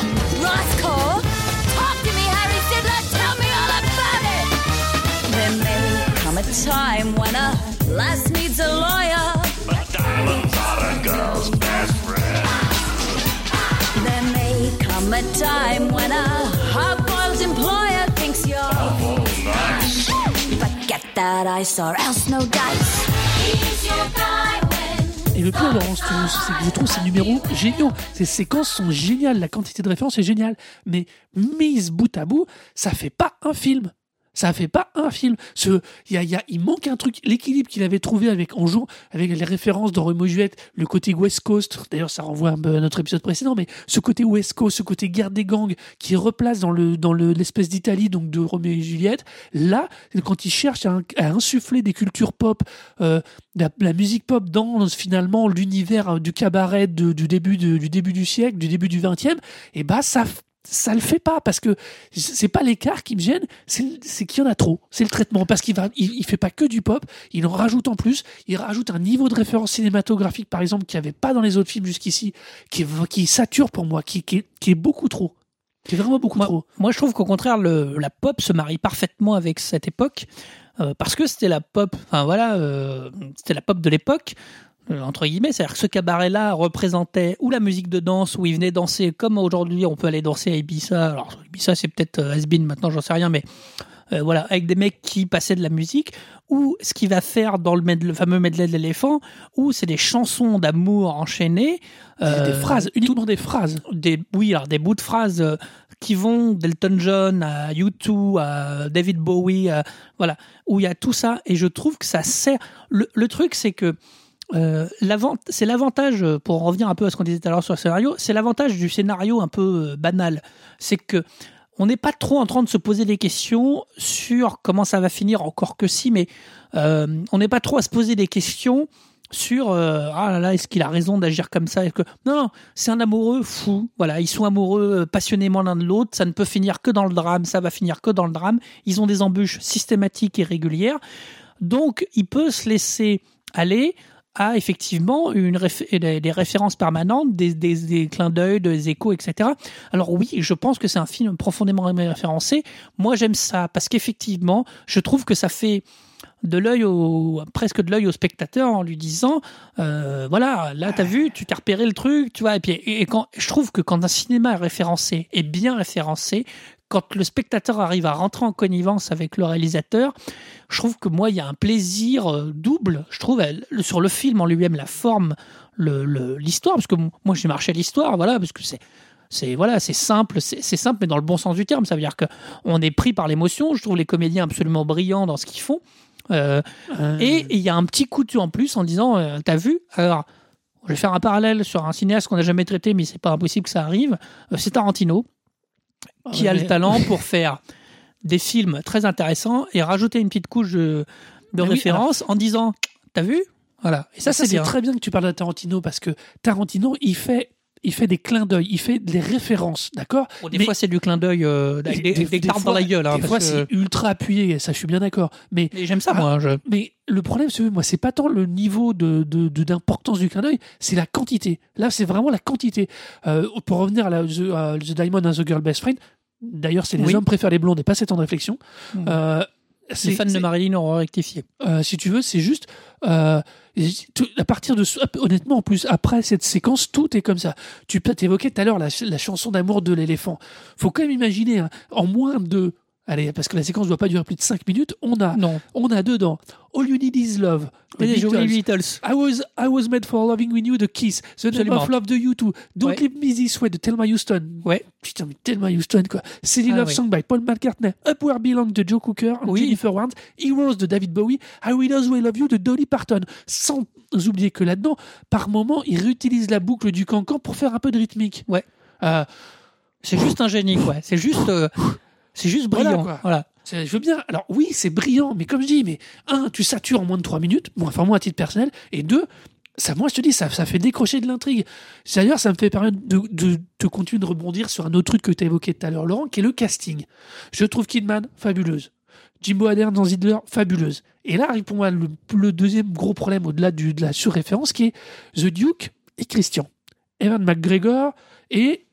Et le pire, Laurence c'est que je trouve ces numéros géniaux. Ces séquences sont géniales, la quantité de références est géniale. Mais mise bout à bout, ça fait pas un film. Ça fait pas un film. Ce, y a, y a- il manque un truc. L'équilibre qu'il avait trouvé avec Anjou, avec les références dans Romeo et Juliette, le côté West Coast. D'ailleurs, ça renvoie à notre épisode précédent, mais ce côté West Coast, ce côté guerre des gangs, qui replace dans le, dans le, l'espèce d'Italie, donc de Roméo et Juliette. Là, quand il cherche à, insuffler des cultures pop, euh, la, musique pop dans finalement l'univers euh, du cabaret du début du début du siècle, du début du 20e, et bah ça ça le fait pas parce que c'est pas l'écart qui me gêne, c'est qu'il y en a trop. C'est le traitement parce qu'il va il, il fait pas que du pop, il en rajoute en plus, il rajoute un niveau de référence cinématographique par exemple qu'il n'y avait pas dans les autres films jusqu'ici, qui qui sature pour moi, qui, qui, est, qui est beaucoup trop. Qui est vraiment beaucoup Moi, trop. moi, je trouve qu'au contraire, le, la pop se marie parfaitement avec cette époque, euh, parce que c'était la pop, enfin voilà, euh, c'était la pop de l'époque, entre guillemets, c'est-à-dire que ce cabaret-là représentait ou la musique de danse, où ils venaient danser comme aujourd'hui on peut aller danser à Ibiza, alors Ibiza c'est peut-être euh, has-been maintenant, j'en sais rien, mais euh, voilà, avec des mecs qui passaient de la musique, ou ce qu'il va faire dans le, fameux medley de l'éléphant, où c'est des chansons d'amour enchaînées. des euh, phrases, uniquement des phrases. des oui alors des bouts de phrases euh, qui vont d'Elton John à U2 à David Bowie à- voilà où il y a tout ça et je trouve que ça sert le, le truc c'est que euh, c'est l'avantage euh, pour en revenir un peu à ce qu'on disait tout à l'heure sur le scénario c'est l'avantage du scénario un peu euh, banal. C'est que on n'est pas trop en train de se poser des questions sur comment ça va finir encore que si mais on n'est pas trop à se poser des questions sur ah là là est-ce qu'il a raison d'agir comme ça? Que non non c'est un amoureux fou voilà. Ils sont amoureux passionnément l'un de l'autre. Ça ne peut finir que dans le drame ça va finir que dans le drame. Ils ont des embûches systématiques et régulières. Donc il peut se laisser aller effectivement une réf- des, des références permanentes, des, clins d'œil, des échos, etc. Alors oui, je pense que c'est un film profondément référencé. Moi, j'aime ça parce qu'effectivement, je trouve que ça fait de l'œil au presque de l'œil au spectateur en lui disant euh, voilà là t'as vu tu t'es repéré le truc tu vois et puis et, et quand je trouve que quand un cinéma est référencé est bien référencé quand le spectateur arrive à rentrer en connivence avec le réalisateur je trouve que moi il y a un plaisir euh, double je trouve sur le film en lui-même la forme le le- l'histoire parce que moi j'ai marché à l'histoire voilà parce que c'est c'est voilà, c'est simple, c'est simple, mais dans le bon sens du terme. Ça veut dire que on est pris par l'émotion. Je trouve les comédiens absolument brillants dans ce qu'ils font. Euh, et il y a un petit coup de en plus en disant, euh, t'as vu? Alors, je vais faire un parallèle sur un cinéaste qu'on n'a jamais traité, mais c'est pas impossible que ça arrive. Euh, c'est Tarantino qui a le talent pour faire des films très intéressants et rajouter une petite couche de, oui, référence en disant, t'as vu? Voilà. Et ça, ça, c'est c'est bien. très bien que tu parles de Tarantino parce que Tarantino, il fait, il fait des clins d'œil, il fait des références, d'accord Bon, des Mais- fois, c'est du clin d'œil euh, avec des, des tartes dans la gueule. hein, des parce fois, que- c'est ultra appuyé, ça, je suis bien d'accord. Mais, Mais j'aime ça, Ah, moi. Je... mais le problème, c'est moi, c'est pas tant le niveau de d'importance du clin d'œil, c'est la quantité. Là, c'est vraiment la quantité. Euh, pour revenir à, la, The, à The Diamond and the Girl Best Friend, d'ailleurs, c'est les Oui. hommes préfèrent les blondes et pas 7 ans de réflexion. Hmm. Euh, Les fans de Marilyn auront rectifié. euh, si tu veux, c'est juste euh, à partir de honnêtement en plus après cette séquence tout est comme ça. Tu t'évoquer tout à l'heure la chanson d'amour de l'éléphant. Faut quand même imaginer hein, en moins de Allez, parce que la séquence ne doit pas durer plus de 5 minutes. On a, Non. on a dedans All You Need Is Love. The Les Beatles. Beatles. I was, I was made for loving with you, The Kiss. The Name Absolument. of Love, The U2. Don't Ouais. Leave Me This Way, de Thelma Houston. Ouais. Putain, mais Thelma Houston, quoi. Silly Ah, Love oui. Song by Paul McCartney. Up Where Belong de Joe Cooker. Oui. Jennifer Warnes. Heroes de David Bowie. I Will Always Love You de Dolly Parton. Sans oublier que là-dedans, par moment, il réutilise la boucle du cancan pour faire un peu de rythmique. Ouais. Euh, C'est juste un génie, quoi. C'est juste, euh, c'est juste Voilà, brillant. quoi. Voilà. C'est- Je veux bien. Alors oui, c'est brillant, mais comme je dis, mais un, tu satures en moins de 3 minutes, bon, enfin moi à titre personnel, et deux, ça, moi je te dis, ça, ça fait décrocher de l'intrigue. D'ailleurs, ça me fait permettre de, de, de continuer de rebondir sur un autre truc que tu as évoqué tout à l'heure, Laurent, qui est le casting. Je trouve Kidman fabuleuse. Jimbo Adern dans Zidler, fabuleuse. Et là pour moi le, le deuxième gros problème au-delà de la surréférence, qui est The Duke et Christian. Evan McGregor et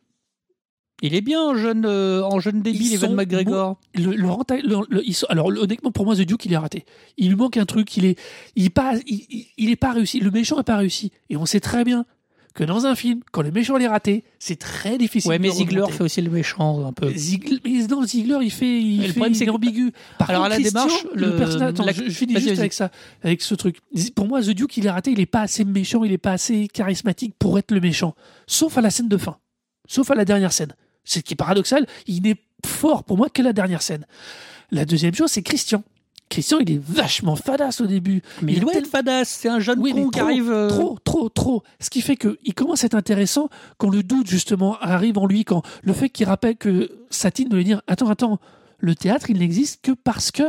Il est bien en jeune, euh, en jeune débile, Evan McGregor. le, le renta- le- le- ils sont- alors honnêtement pour moi The Duke il est raté il lui manque un truc il est il est pas il, est pas réussi le méchant est pas réussi et on sait très bien que dans un film quand le méchant est raté c'est très difficile Ouais, mais Ziegler fait aussi le méchant, un peu. Ziegler, mais non, Ziegler, il fait, il Mais le fait- problème, c'est ambigu. Par Alors, contre, à la Christian, démarche, le, le- personnage, attends, la- je, je finis juste avec ça, avec ce truc. Pour moi, The Duke, il est raté, il est pas assez méchant, il est pas assez charismatique pour être le méchant. Sauf à la scène de fin. Sauf à la dernière scène. Ce qui est paradoxal, il n'est fort pour moi que la dernière scène. La deuxième chose, c'est Christian. Christian, il est vachement fadasse au début. Mais il doit tel- être fadasse. C'est un jeune oui, mais con trop, qui arrive. euh, trop, trop, trop. Ce qui fait qu'il commence à être intéressant quand le doute, justement, arrive en lui, quand le fait qu'il rappelle que Satine veut lui dire Attends, attends, le théâtre, il n'existe que parce que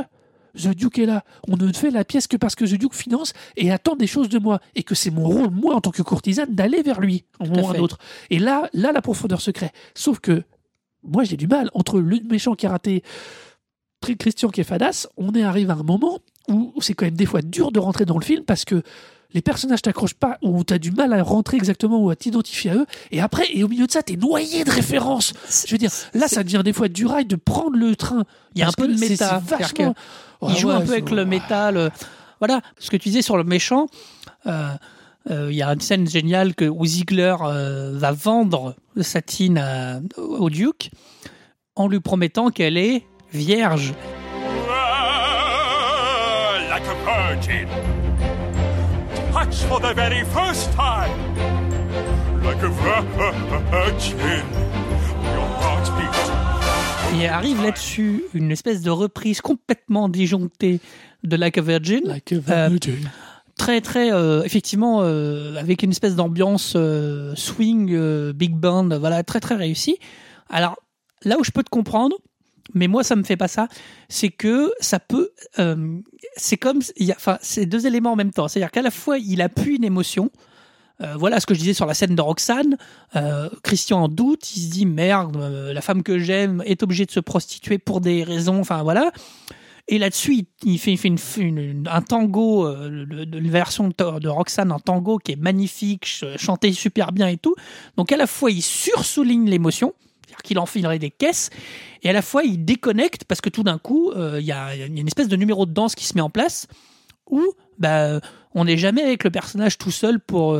The Duke est là. On ne fait la pièce que parce que The Duke finance et attend des choses de moi. Et que c'est mon rôle, moi, en tant que courtisane, d'aller vers lui, à un moment ou un autre. Et là, là, la profondeur secret. Sauf que moi, j'ai du mal. Entre le méchant qui a raté Christian qui est fadasse, on est arrivé à un moment où c'est quand même des fois dur de rentrer dans le film parce que les personnages t'accrochent pas, ou tu as du mal à rentrer exactement ou à t'identifier à eux, et après, et au milieu de ça, t'es noyé de références. Je veux dire, là, ça devient des fois du rail de prendre le train. Il y a un peu que de méta. vachement- Il Ah joue un peu avec le métal. euh, Voilà, ce que tu disais sur le méchant. euh, euh, Il y a une scène géniale que, où Ziegler euh, va vendre Satine à- au Duke en lui promettant qu'elle est vierge. Ah, like a virgin. Touch for the very first time. Like a virgin. Et arrive là-dessus une espèce de reprise complètement disjonctée de Like a Virgin. Like a Euh, très très euh, effectivement euh, avec une espèce d'ambiance swing big band voilà très très réussi. Alors là où je peux te comprendre mais moi ça me fait pas ça c'est que ça peut c'est comme il y a enfin c'est deux éléments en même temps. C'est à dire qu'à la fois il appuie une émotion euh, voilà ce que je disais sur la scène de Roxane. Euh, Christian en doute, il se dit merde, euh, la femme que j'aime est obligée de se prostituer pour des raisons, enfin voilà. Et là-dessus, il- fait, il fait une- un tango, une version de, Roxane en tango qui est magnifique, ch- chanté super bien et tout. Donc à la fois, il sursouligne l'émotion, c'est-à-dire qu'il enfilerait des caisses, et à la fois, il déconnecte parce que tout d'un coup, il y, a, y a une espèce de numéro de danse qui se met en place où bah, on n'est jamais avec le personnage tout seul pour,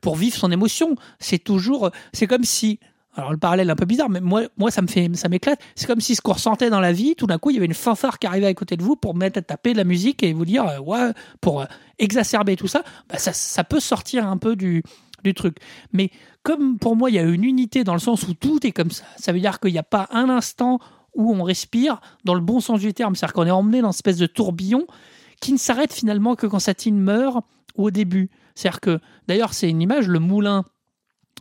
pour vivre son émotion. C'est toujours, c'est comme si, alors le parallèle est un peu bizarre, mais moi, moi ça me fait, ça m'éclate. C'est comme si ce qu'on ressentait dans la vie, tout d'un coup, il y avait une fanfare qui arrivait à côté de vous pour mettre à taper de la musique et vous dire, euh, ouais, pour euh, exacerber tout ça, bah, ça, ça peut sortir un peu du, du truc. Mais comme pour moi, il y a une unité dans le sens où tout est comme ça, ça veut dire qu'il n'y a pas un instant où on respire dans le bon sens du terme, c'est-à-dire qu'on est emmené dans une espèce de tourbillon qui ne s'arrête finalement que quand Satine meurt au début. C'est-à-dire que, d'ailleurs, c'est une image, le moulin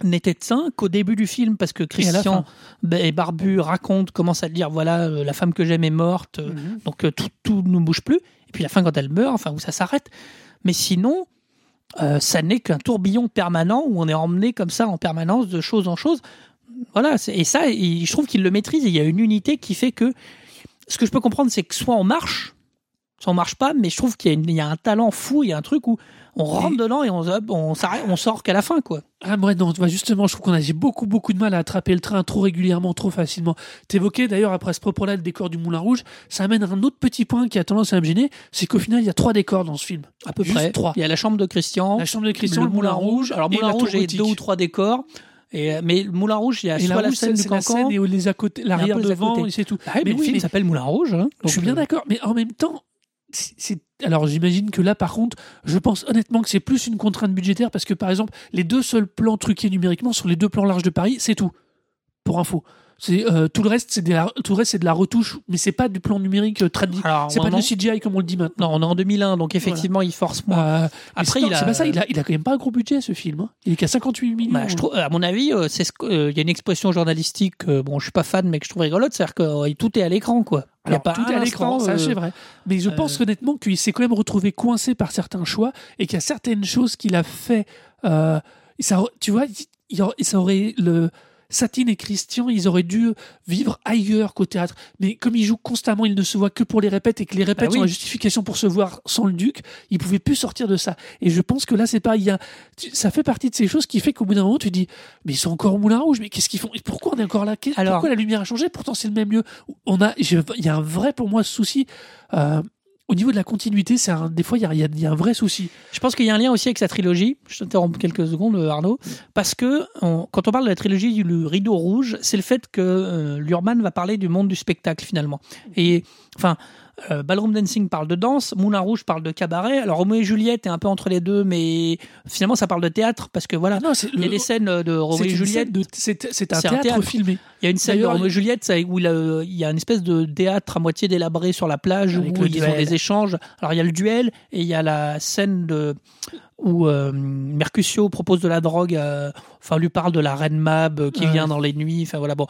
n'était de saint qu'au début du film, parce que Christian ben, et Barbu racontent, commencent à dire, voilà, euh, la femme que j'aime est morte, euh, Mhm. donc euh, tout, tout ne bouge plus. Et puis la fin, quand elle meurt, enfin, où ça s'arrête. Mais sinon, ça n'est qu'un tourbillon permanent où on est emmené comme ça en permanence de chose en chose. Voilà, et ça, je trouve qu'il le maîtrise. Il y a une unité qui fait que ce que je peux comprendre, c'est que soit on marche, soit on marche pas, mais je trouve qu'il y, y a un talent fou, il y a un truc où on rentre dedans et on, sort qu'à la fin, quoi. Ah, moi, non, tu vois, justement, je trouve qu'on a beaucoup, beaucoup de mal à attraper le train trop régulièrement, trop facilement. T'évoquais d'ailleurs, après ce propos-là, le décor du Moulin Rouge. Ça amène à un autre petit point qui a tendance à me gêner, c'est qu'au final, il y a trois décors dans ce film. À peu Juste près. trois. Il y a la chambre de Christian, La chambre de Christian, le Moulin Rouge. Alors, et Moulin Rouge, il y a deux ou trois décors. Et, euh, mais le Moulin Rouge, il y a Et soit la rouge, scène du c'est la cancan. scène et les à côté, l'arrière devant, et c'est tout. Ah oui, mais le mais- film mais- s'appelle Moulin Rouge. hein. je suis bien euh, d'accord, mais en même temps, c'est- alors j'imagine que là, par contre, je pense honnêtement que c'est plus une contrainte budgétaire parce que, par exemple, les deux seuls plans truqués numériquement sur les deux plans larges de Paris, c'est tout. Pour info. C'est euh, tout le reste, c'est de la, tout le reste, c'est de la retouche, mais c'est pas du plan numérique euh, tradit. Alors, C'est pas du CGI comme on le dit maintenant. Non, on est en 2001, donc effectivement, il force moins. Euh, Après, il a- c'est pas ça. Il a, il a quand même pas un gros budget ce film. hein. Il est qu'à 58 millions. Bah, je trouve, à mon avis, c'est ce que- il y a une expression journalistique. bon, je suis pas fan, mais que je trouve rigolote, c'est-à-dire que tout est à l'écran, quoi. Alors, pas tout est à l'écran, ça c'est vrai. Mais je pense honnêtement qu'il s'est quand même retrouvé coincé par certains choix et qu'il y a certaines choses qu'il a fait. ça, tu vois, il ça aurait le Satine et Christian, ils auraient dû vivre ailleurs qu'au théâtre. Mais comme ils jouent constamment, ils ne se voient que pour les répètes et que les répètes Bah oui. sont la justification pour se voir sans le duc, ils pouvaient plus sortir de ça. Et je pense que là, c'est pas, il y a, ça fait partie de ces choses qui fait qu'au bout d'un moment, tu dis, mais ils sont encore au Moulin Rouge, mais qu'est-ce qu'ils font? Et Pourquoi on est encore là? Alors- Pourquoi la lumière a changé? Pourtant, c'est le même lieu. On a, il y a un vrai pour moi souci. euh, au niveau de la continuité, c'est un, des fois, il y y y a un vrai souci. Je pense qu'il y a un lien aussi avec sa trilogie. Je t'interromps quelques secondes, euh, Arnaud. Parce que on- quand on parle de la trilogie du rideau rouge, c'est le fait que euh, Lurman va parler du monde du spectacle finalement. Et enfin, euh, Ballroom Dancing parle de danse, Moulin Rouge parle de cabaret. Alors Roméo et Juliette est un peu entre les deux, mais finalement ça parle de théâtre parce que voilà, Non, il y a le- des scènes de Roméo et Juliette. de- c'est un théâtre, théâtre. filmé. Il y a une scène de Roméo et Juliette où il, a- il y a une espèce de théâtre à moitié délabré sur la plage Avec où ils ont des échanges. Alors il y a le duel et il y a la scène de où euh, Mercutio propose de la drogue, euh, enfin lui parle de la reine Mab euh, qui Ouais. vient dans les nuits. Enfin voilà bon.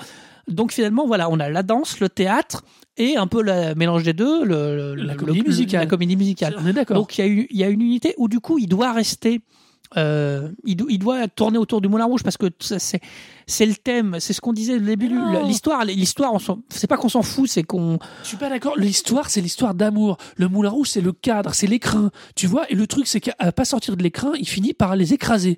Donc finalement voilà, on a la danse, le théâtre et un peu le mélange des deux, le, La le- comédie le- musicale. La comédie musicale. On est d'accord. Donc il y, y a une unité où du coup il doit rester, euh, il, do- il doit tourner autour du Moulin Rouge parce que c'est c'est le thème, c'est ce qu'on disait au début. L'histoire, l'histoire, c'est pas qu'on s'en fout, c'est qu'on Je suis pas d'accord. L'histoire, c'est l'histoire d'amour. Le Moulin Rouge, c'est le cadre, c'est l'écrin. Tu vois, et le truc, c'est qu'à pas sortir de l'écrin, il finit par les écraser.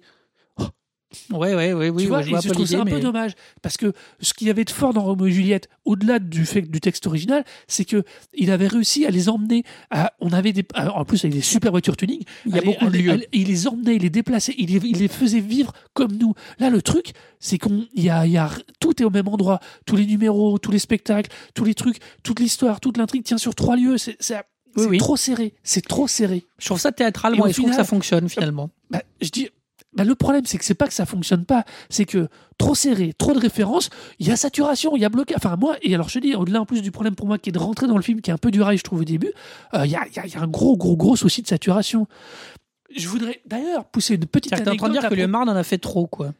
Ouais ouais ouais oui, tu vois, ouais, je vois je un peu trouve ça un peu dommage parce que ce qu'il y avait de fort dans Roméo et Juliette, au-delà du fait du texte original, c'est que il avait réussi à les emmener. À, on avait des, à- en plus avec des super voitures tuning. Il y a beaucoup de lieux. Il les emmenait, il les déplaçait, il les, il les faisait vivre comme nous. Là, le truc, c'est qu'on, y a, y a, tout est au même endroit. Tous les numéros, tous les spectacles, tous les trucs, toute l'histoire, toute l'intrigue tient sur trois lieux. C'est, Oui, oui. trop serré. C'est trop serré. Je trouve ça théâtral, moi, et je trouve que ça fonctionne finalement. Bah, je dis, bah, le problème, c'est que c'est pas que ça fonctionne pas, c'est que trop serré, trop de références, il y a saturation, il y a blocage. Enfin, moi, et alors je dis, au-delà en plus du problème pour moi qui est de rentrer dans le film, qui est un peu du rail, je trouve, au début, euh, il y, a, il y a- il y a un gros, gros, gros souci de saturation. Je voudrais d'ailleurs pousser une petite t'es en train de anecdote dire que le Marne en a fait trop, quoi.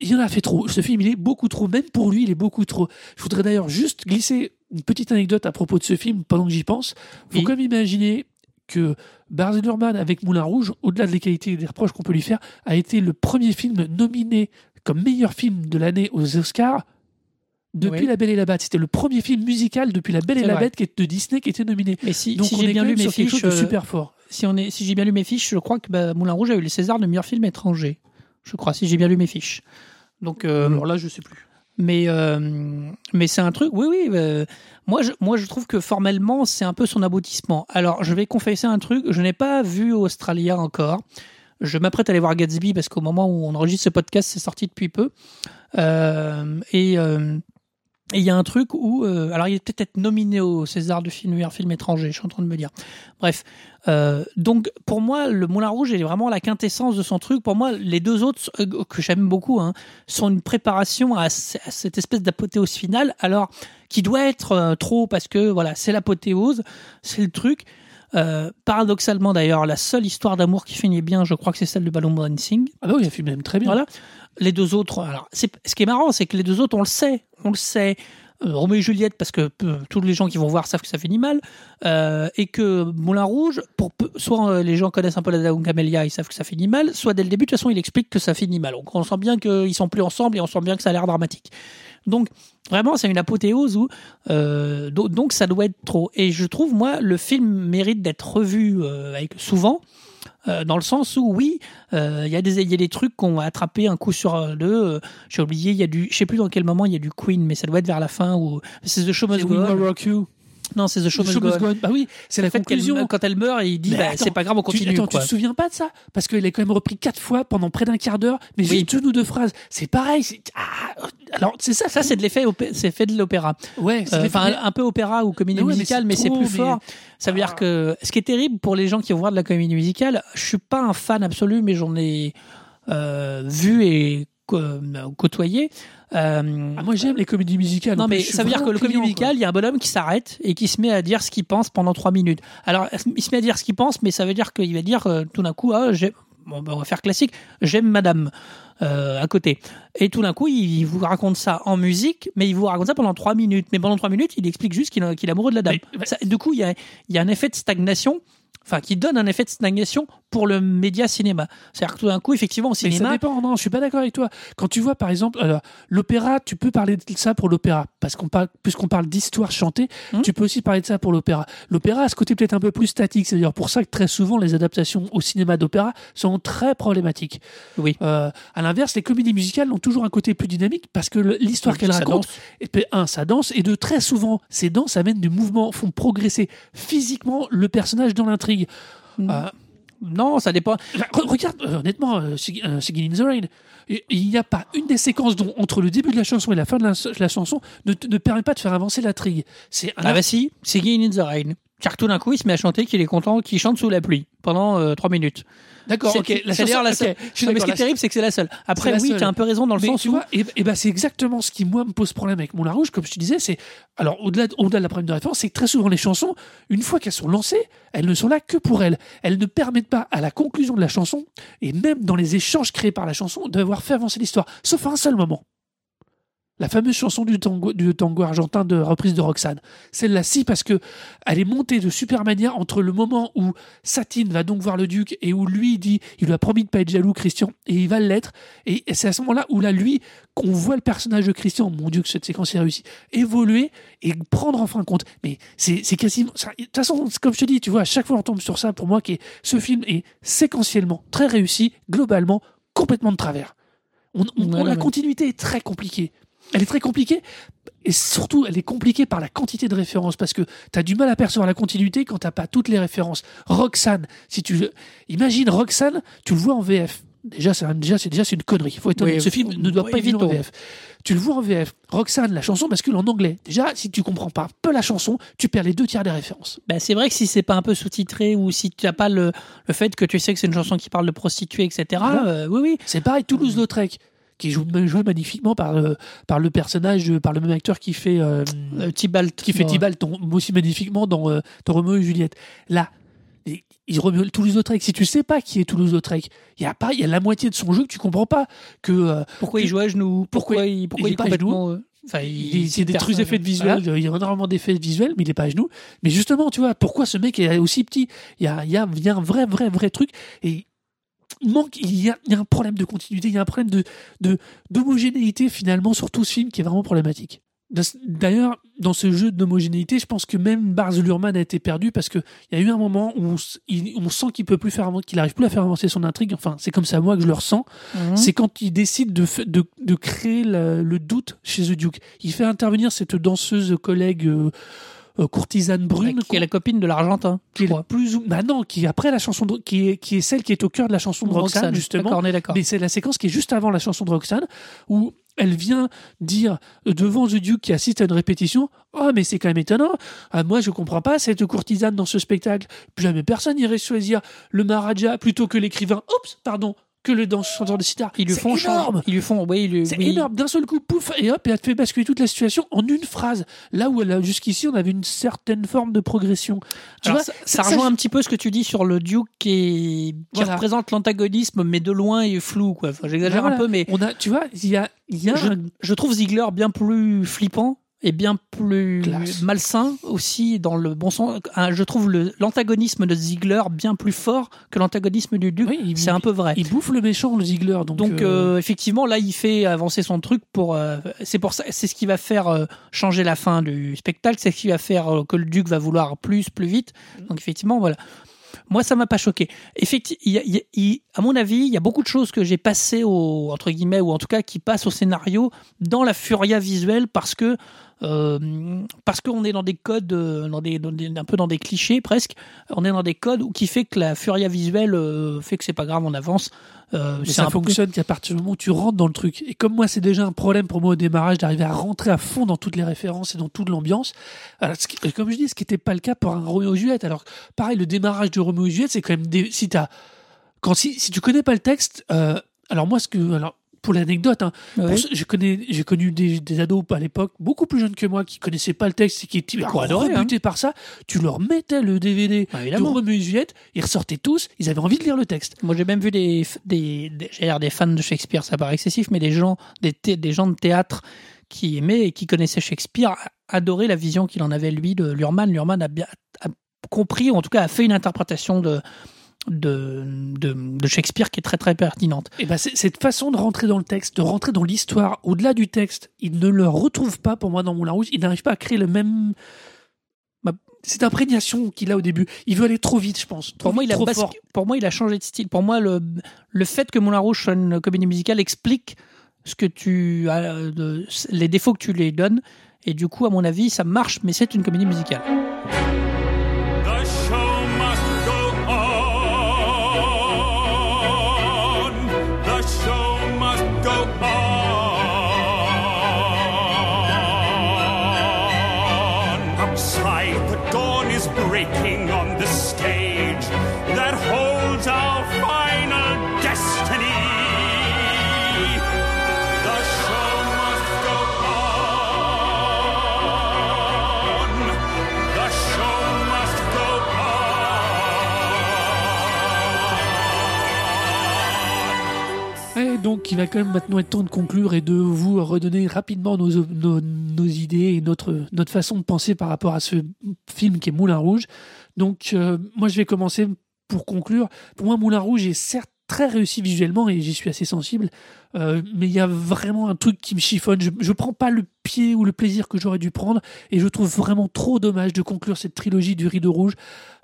il en a fait trop. Ce film, il est beaucoup trop. Même pour lui, il est beaucoup trop. Je voudrais d'ailleurs juste glisser une petite anecdote à propos de ce film pendant que j'y pense. Faut Oui. quand même imaginer que Baz Luhrmann avec Moulin Rouge, au-delà de les qualités et des reproches qu'on peut lui faire, a été le premier film nominé comme meilleur film de l'année aux Oscars depuis Oui. La Belle et la Bête. C'était le premier film musical depuis La Belle et la vrai. Bête qui est de Disney qui était nominé. Mais si, Donc si j'ai bien lu mes fiches, de euh, super fort. si on est, si j'ai bien lu mes fiches, je crois que bah, Moulin Rouge a eu le César de meilleur film étranger. Je crois, si j'ai bien lu mes fiches. Donc, euh, Alors là, je sais plus. Mais euh, mais c'est un truc. Oui, oui. euh, moi, je, moi, je trouve que formellement, c'est un peu son aboutissement. Alors, je vais confesser un truc. Je n'ai pas vu Australia encore. Je m'apprête à aller voir Gatsby parce qu'au moment où on enregistre ce podcast, c'est sorti depuis peu. Euh, et euh, et il y a un truc où, euh, alors il est peut-être être nominé au César du film meilleur film étranger, je suis en train de me dire. Bref, euh, donc pour moi, le Moulin Rouge est vraiment la quintessence de son truc. Pour moi, les deux autres euh, que j'aime beaucoup hein, sont une préparation à, cette espèce d'apothéose finale, alors qui doit être trop parce que voilà, c'est l'apothéose, c'est le truc. Euh, paradoxalement d'ailleurs, la seule histoire d'amour qui finit bien, je crois que c'est celle de Ballon Dancing. Ah bah oui, il a même très bien. Voilà. Les deux autres, alors, ce qui est marrant, c'est que les deux autres, on le sait, on le sait. Euh, Roméo et Juliette, parce que euh, tous les gens qui vont voir savent que ça finit mal, euh, et que Moulin Rouge, pour soit euh, les gens connaissent un peu la Dagon Camélia, ils savent que ça finit mal, soit dès le début, de toute façon, il explique que ça finit mal. Donc on sent bien qu'ils sont plus ensemble et on sent bien que ça a l'air dramatique. Donc vraiment, c'est une apothéose où do- donc ça doit être trop. Et je trouve moi, le film mérite d'être revu avec souvent. Euh, dans le sens où oui, euh, il y a des y a des trucs qu'on a attrapé un coup sur euh, deux. euh, J'ai oublié, il y a du, je sais plus dans quel moment il y a du Queen, mais ça doit être vers la fin où c'est The Show Must Go On. Non, c'est The Show The Must Show Go Must. Go On. Bah oui, c'est la conclusion. quand elle meurt, il dit bah, attends, c'est pas grave, on tu- continue. attends, quoi. tu te souviens pas de ça? Parce qu'il est quand même repris quatre fois pendant près d'un quart d'heure, mais Oui. juste une ou deux phrases. C'est pareil. ah, alors c'est ça, Ça, c'est de l'effet, c'est fait de l'opéra. ouais, Euh, Enfin, un peu opéra ou comédie Mais musicale, mais c'est plus mais- fort. Ça veut dire Ah. que ce qui est terrible pour les gens qui vont voir de la comédie musicale, je suis pas un fan absolu, mais j'en ai euh, vu et euh, côtoyé. Euh, Ah, moi j'aime les comédies musicales. non, mais ça veut dire que le comédie musicale, il y a un bonhomme qui s'arrête et qui se met à dire ce qu'il pense pendant trois minutes. Alors, il se met à dire ce qu'il pense, mais ça veut dire qu'il va dire euh, tout d'un coup, ah, bon, ben, on va faire classique, j'aime madame euh, à côté. Et tout d'un coup, il, il vous raconte ça en musique, mais il vous raconte ça pendant trois minutes. Mais pendant trois minutes, il explique juste qu'il est amoureux de la dame. Mais- mais- Ça- du coup, il y a, il y a un effet de stagnation. Enfin, qui donne un effet de stagnation pour le média cinéma. C'est-à-dire que tout d'un coup, effectivement, au Mais ça cinéma, dépend, non, je suis pas d'accord avec toi. Quand tu vois, par exemple, alors, l'opéra, tu peux parler de ça pour l'opéra, parce qu'on parle, puisqu'on parle d'histoire chantée, Hmm. tu peux aussi parler de ça pour l'opéra. L'opéra a ce côté peut-être un peu plus statique, c'est d'ailleurs pour ça que très souvent les adaptations au cinéma d'opéra sont très problématiques. Oui. Euh, à l'inverse, les comédies musicales ont toujours un côté plus dynamique, parce que l'histoire qu'elles racontent, danse. et puis, un, ça danse, et deux, très souvent, ces danses amènent du mouvement, font progresser physiquement le personnage dans l'intrigue. Hmm. Euh, non, ça dépend. Re- regarde, euh, honnêtement, euh, euh, Singing in the Rain, il n'y a pas une des séquences dont, entre le début de la chanson et la fin de la, la chanson, ne, permet pas de faire avancer l'intrigue. C'est Ah bah si, Singing in the Rain. Car tout d'un coup, il se met à chanter qu'il est content qu'il chante sous la pluie pendant euh, trois minutes. D'accord, C'est- ok. La chanson, la seule. je suis Non, mais ce qui est terrible, c'est que c'est la seule. Après, oui, seule. tu as un peu raison dans le Mais sens tu où. vois, et, et ben c'est exactement ce qui moi me pose problème avec Moulin Rouge, comme je te disais, c'est alors au-delà de, au-delà de la problème de référence, c'est que très souvent les chansons, une fois qu'elles sont lancées, elles ne sont là que pour elles. Elles ne permettent pas à la conclusion de la chanson et même dans les échanges créés par la chanson d'avoir fait avancer l'histoire, sauf à un seul moment. La fameuse chanson du tango, du tango argentin de reprise de Roxane. Celle-là, si, parce que elle est montée de super manière entre le moment où Satine va donc voir le duc et où lui dit, il lui a promis de pas être jaloux, Christian, et il va l'être. Et c'est à ce moment-là où là, lui, qu'on voit le personnage de Christian, mon dieu, que cette séquence est réussie, évoluer et prendre enfin compte. Mais c'est c'est quasiment. De toute façon, comme je te dis, tu vois, à chaque fois on tombe sur ça, pour moi, qui est, ce film est séquentiellement très réussi, globalement, complètement de travers. On, on- Ouais, la continuité est très compliquée. Elle est très compliquée et surtout elle est compliquée par la quantité de références parce que tu as du mal à percevoir la continuité quand t'as pas toutes les références. Roxane, si tu imagine Roxane, tu le vois en VF. Déjà, c'est déjà, c'est déjà c'est une connerie. Il faut être honnête. Oui, Ce film ne doit oui, pas être vu en. VF. Tu le vois en VF. Roxane, la chanson bascule en anglais. Déjà, si tu comprends pas un peu la chanson, tu perds les deux tiers des références. Bah, c'est vrai que si c'est pas un peu sous-titré ou si tu n'as pas le, le fait que tu sais que c'est une chanson qui parle de prostituées, etc. Voilà. euh, oui, oui. C'est pareil, Toulouse-Lautrec, qui est jou- joué magnifiquement par, le- par le personnage, de- par le même acteur qui fait. euh, Euh, Tybalt. qui fait ton- aussi magnifiquement dans, euh, dans Roméo et Juliette. Là, il- Roméo- Toulouse-Lautrec, si tu sais pas qui est Toulouse-Lautrec, il y a pas, il y a la moitié de son jeu que tu comprends pas que euh, Pourquoi il joue à genoux? Pourquoi, Pourquoi il, pourquoi il il est pas à genoux? euh, Enfin, il, il y a des trucs personne- d'effets visuels, Voilà. il y a énormément d'effets visuels, mais il est pas à genoux. Mais justement, tu vois, pourquoi ce mec est aussi petit? Il y a, il y, a, il y a un vrai, vrai, vrai truc. Et manque, il y a, il y a un problème de continuité, il y a un problème de, de, d'homogénéité finalement sur tout ce film qui est vraiment problématique. D'ailleurs, dans ce jeu d'homogénéité, je pense que même Bars Luhrmann a été perdu parce qu'il y a eu un moment où on, s- il- on sent qu'il peut plus faire, qu'il arrive plus à faire avancer son intrigue. Enfin, c'est comme ça moi que je le ressens. Mhm. C'est quand il décide de, de, de créer la- le doute chez The Duke. Il fait intervenir cette danseuse collègue euh, courtisane brune. qui est la copine de l'Argentin, qui est plus ou... bah non, qui est après la chanson de- qui est qui est celle qui est au cœur de la chanson de Roxane, justement. D'accord, on est d'accord. Mais c'est la séquence qui est juste avant la chanson de Roxane, où elle vient dire euh, devant The Duke qui assiste à une répétition Oh, mais c'est quand même étonnant. Ah, moi, je comprends pas cette courtisane dans ce spectacle. Jamais personne irait choisir le Maharaja plutôt que l'écrivain. Oups, pardon, que le danseur de sitar. Ils lui font énorme. Ils lui font, oui, ils lui- C'est oui. énorme. D'un seul coup, pouf, et hop, et elle te fait basculer toute la situation en une phrase. Là où jusqu'ici, on avait une certaine forme de progression. Tu Alors, vois, ça, ça rejoint un petit peu ce que tu dis sur le Duke qui, est- qui Voilà. représente l'antagonisme, mais de loin et flou. Quoi. Enfin, J'exagère Voilà. un peu, mais on a, tu vois, il y a, y a je, un- je trouve Ziegler bien plus flippant et bien plus Classe. malsain aussi dans le bon sens. Je trouve l'antagonisme de Ziegler bien plus fort que l'antagonisme du. Oui, il- C'est un peu vrai. il bouffe le méchant, le Ziegler. Donc, Donc euh, euh, effectivement là il fait avancer son truc pour euh, c'est pour ça c'est ce qui va faire changer la fin du spectacle c'est ce qui va faire que le duc va vouloir plus plus vite donc effectivement voilà moi ça m'a pas choqué effectivement il y a- il y a- il- à mon avis il y a beaucoup de choses que j'ai passées au entre guillemets ou en tout cas qui passent au scénario dans la furia visuelle parce que parce qu'on est dans des codes, euh, dans des, dans des- un peu dans des clichés presque. On est dans des codes qui fait que la furia visuelle euh, fait que c'est pas grave, on avance. Euh, Mais ça peu- fonctionne qu'à partir du moment où tu rentres dans le truc. Et comme moi, c'est déjà un problème pour moi au démarrage d'arriver à rentrer à fond dans toutes les références et dans toute l'ambiance. Comme je dis, ce qui n'était pas le cas pour un Roméo et Juliette. Alors, pareil, le démarrage de Roméo et Juliette, c'est quand même des, si t'as, quand si, si tu connais pas le texte, euh, alors moi, ce que, alors, pour l'anecdote, hein, Ouais. pour ce- je connais, j'ai connu des, des ados à l'époque beaucoup plus jeunes que moi qui connaissaient pas le texte et qui étaient adorait, rebutés par ça. Tu leur mettais le DVD Bah, de. Roméo et Juliette, ils ressortaient tous, ils avaient envie de lire le texte. Moi, j'ai même vu des, des, des, des fans de Shakespeare, ça paraît excessif, mais des gens, des, thé- des gens de théâtre qui aimaient et qui connaissaient Shakespeare adoraient la vision qu'il en avait, lui, de Lurman. Lurman a bien a compris, ou en tout cas a fait une interprétation de, de, de, de Shakespeare qui est très très pertinente. Et ben c'est- cette façon de rentrer dans le texte, de rentrer dans l'histoire, au-delà du texte, il ne le retrouve pas pour moi dans Moulin Rouge. Il n'arrive pas à créer le même. cette imprégnation qu'il a au début. Il veut aller trop vite, je pense. Trop Pour moi, il a trop bascu- fort. pour moi, il a changé de style. Pour moi, le, le fait que Moulin Rouge soit une comédie musicale explique ce que tu as, de- les défauts que tu lui donnes. Et du coup, à mon avis, ça marche, mais c'est une comédie musicale. Quand même maintenant être temps de conclure et de vous redonner rapidement nos, idées et notre, notre façon de penser par rapport à ce film qui est Moulin Rouge. Donc, euh, moi, je vais commencer pour conclure. Pour moi, Moulin Rouge est certes très réussi visuellement et j'y suis assez sensible, euh, mais il y a vraiment un truc qui me chiffonne. Je ne prends pas le pied ou le plaisir que j'aurais dû prendre et je trouve vraiment trop dommage de conclure cette trilogie du Rideau Rouge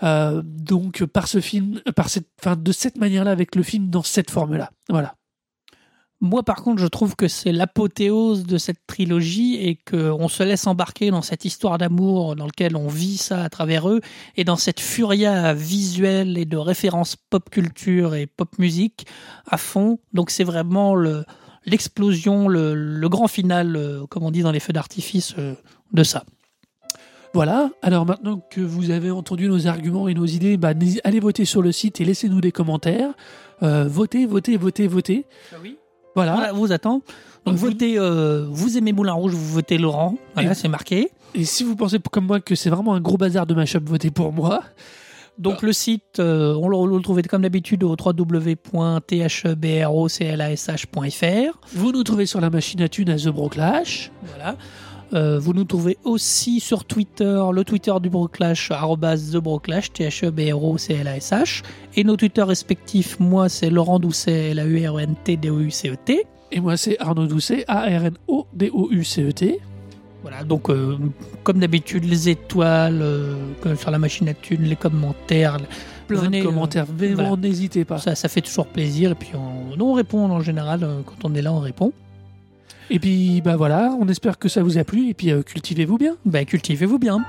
euh, donc par ce film, par cette, enfin, de cette manière-là avec le film dans cette forme-là. Voilà. Moi, par contre, je trouve que c'est l'apothéose de cette trilogie et qu'on se laisse embarquer dans cette histoire d'amour dans laquelle on vit ça à travers eux et dans cette furia visuelle et de références pop culture et pop musique à fond. Donc, c'est vraiment le, l'explosion, le, le grand final, euh, comme on dit dans les feux d'artifice, euh, de ça. Voilà, alors maintenant que vous avez entendu nos arguments et nos idées, bah, allez voter sur le site et laissez-nous des commentaires. Euh, votez, votez, votez, votez. Voilà. Voilà, vous attend. Donc, vous- votez, euh, vous aimez Moulin Rouge, vous votez Laurent. Voilà, c'est marqué. Et si vous pensez comme moi que c'est vraiment un gros bazar de mashup, votez pour moi. Donc le site, euh, on le, trouvait comme d'habitude au www.thbroclash.fr. Vous nous trouvez sur la machine à thunes à The Broclash. Voilà. Euh, vous nous trouvez aussi sur Twitter, le Twitter du Broclash, TheBroclash, T-H-E-B-R-O-C-L-A-S-H. Et nos Twitter respectifs, moi c'est Laurent Doucet, L-A-U-R-E-N-T-D-O-U-C-E-T. Et moi, c'est Arnaud Doucet, A-R-N-O-D-O-U-C-E-T. Voilà, donc euh, comme d'habitude, les étoiles euh, sur la machine à thunes, les commentaires. Plein Venez, de commentaires, vraiment, voilà. n'hésitez pas. Ça, ça fait toujours plaisir. Et puis on, on répond en général, quand on est là, on répond. Et puis, bah voilà, on espère que ça vous a plu. Et puis, euh, cultivez-vous bien. Ben, cultivez-vous bien.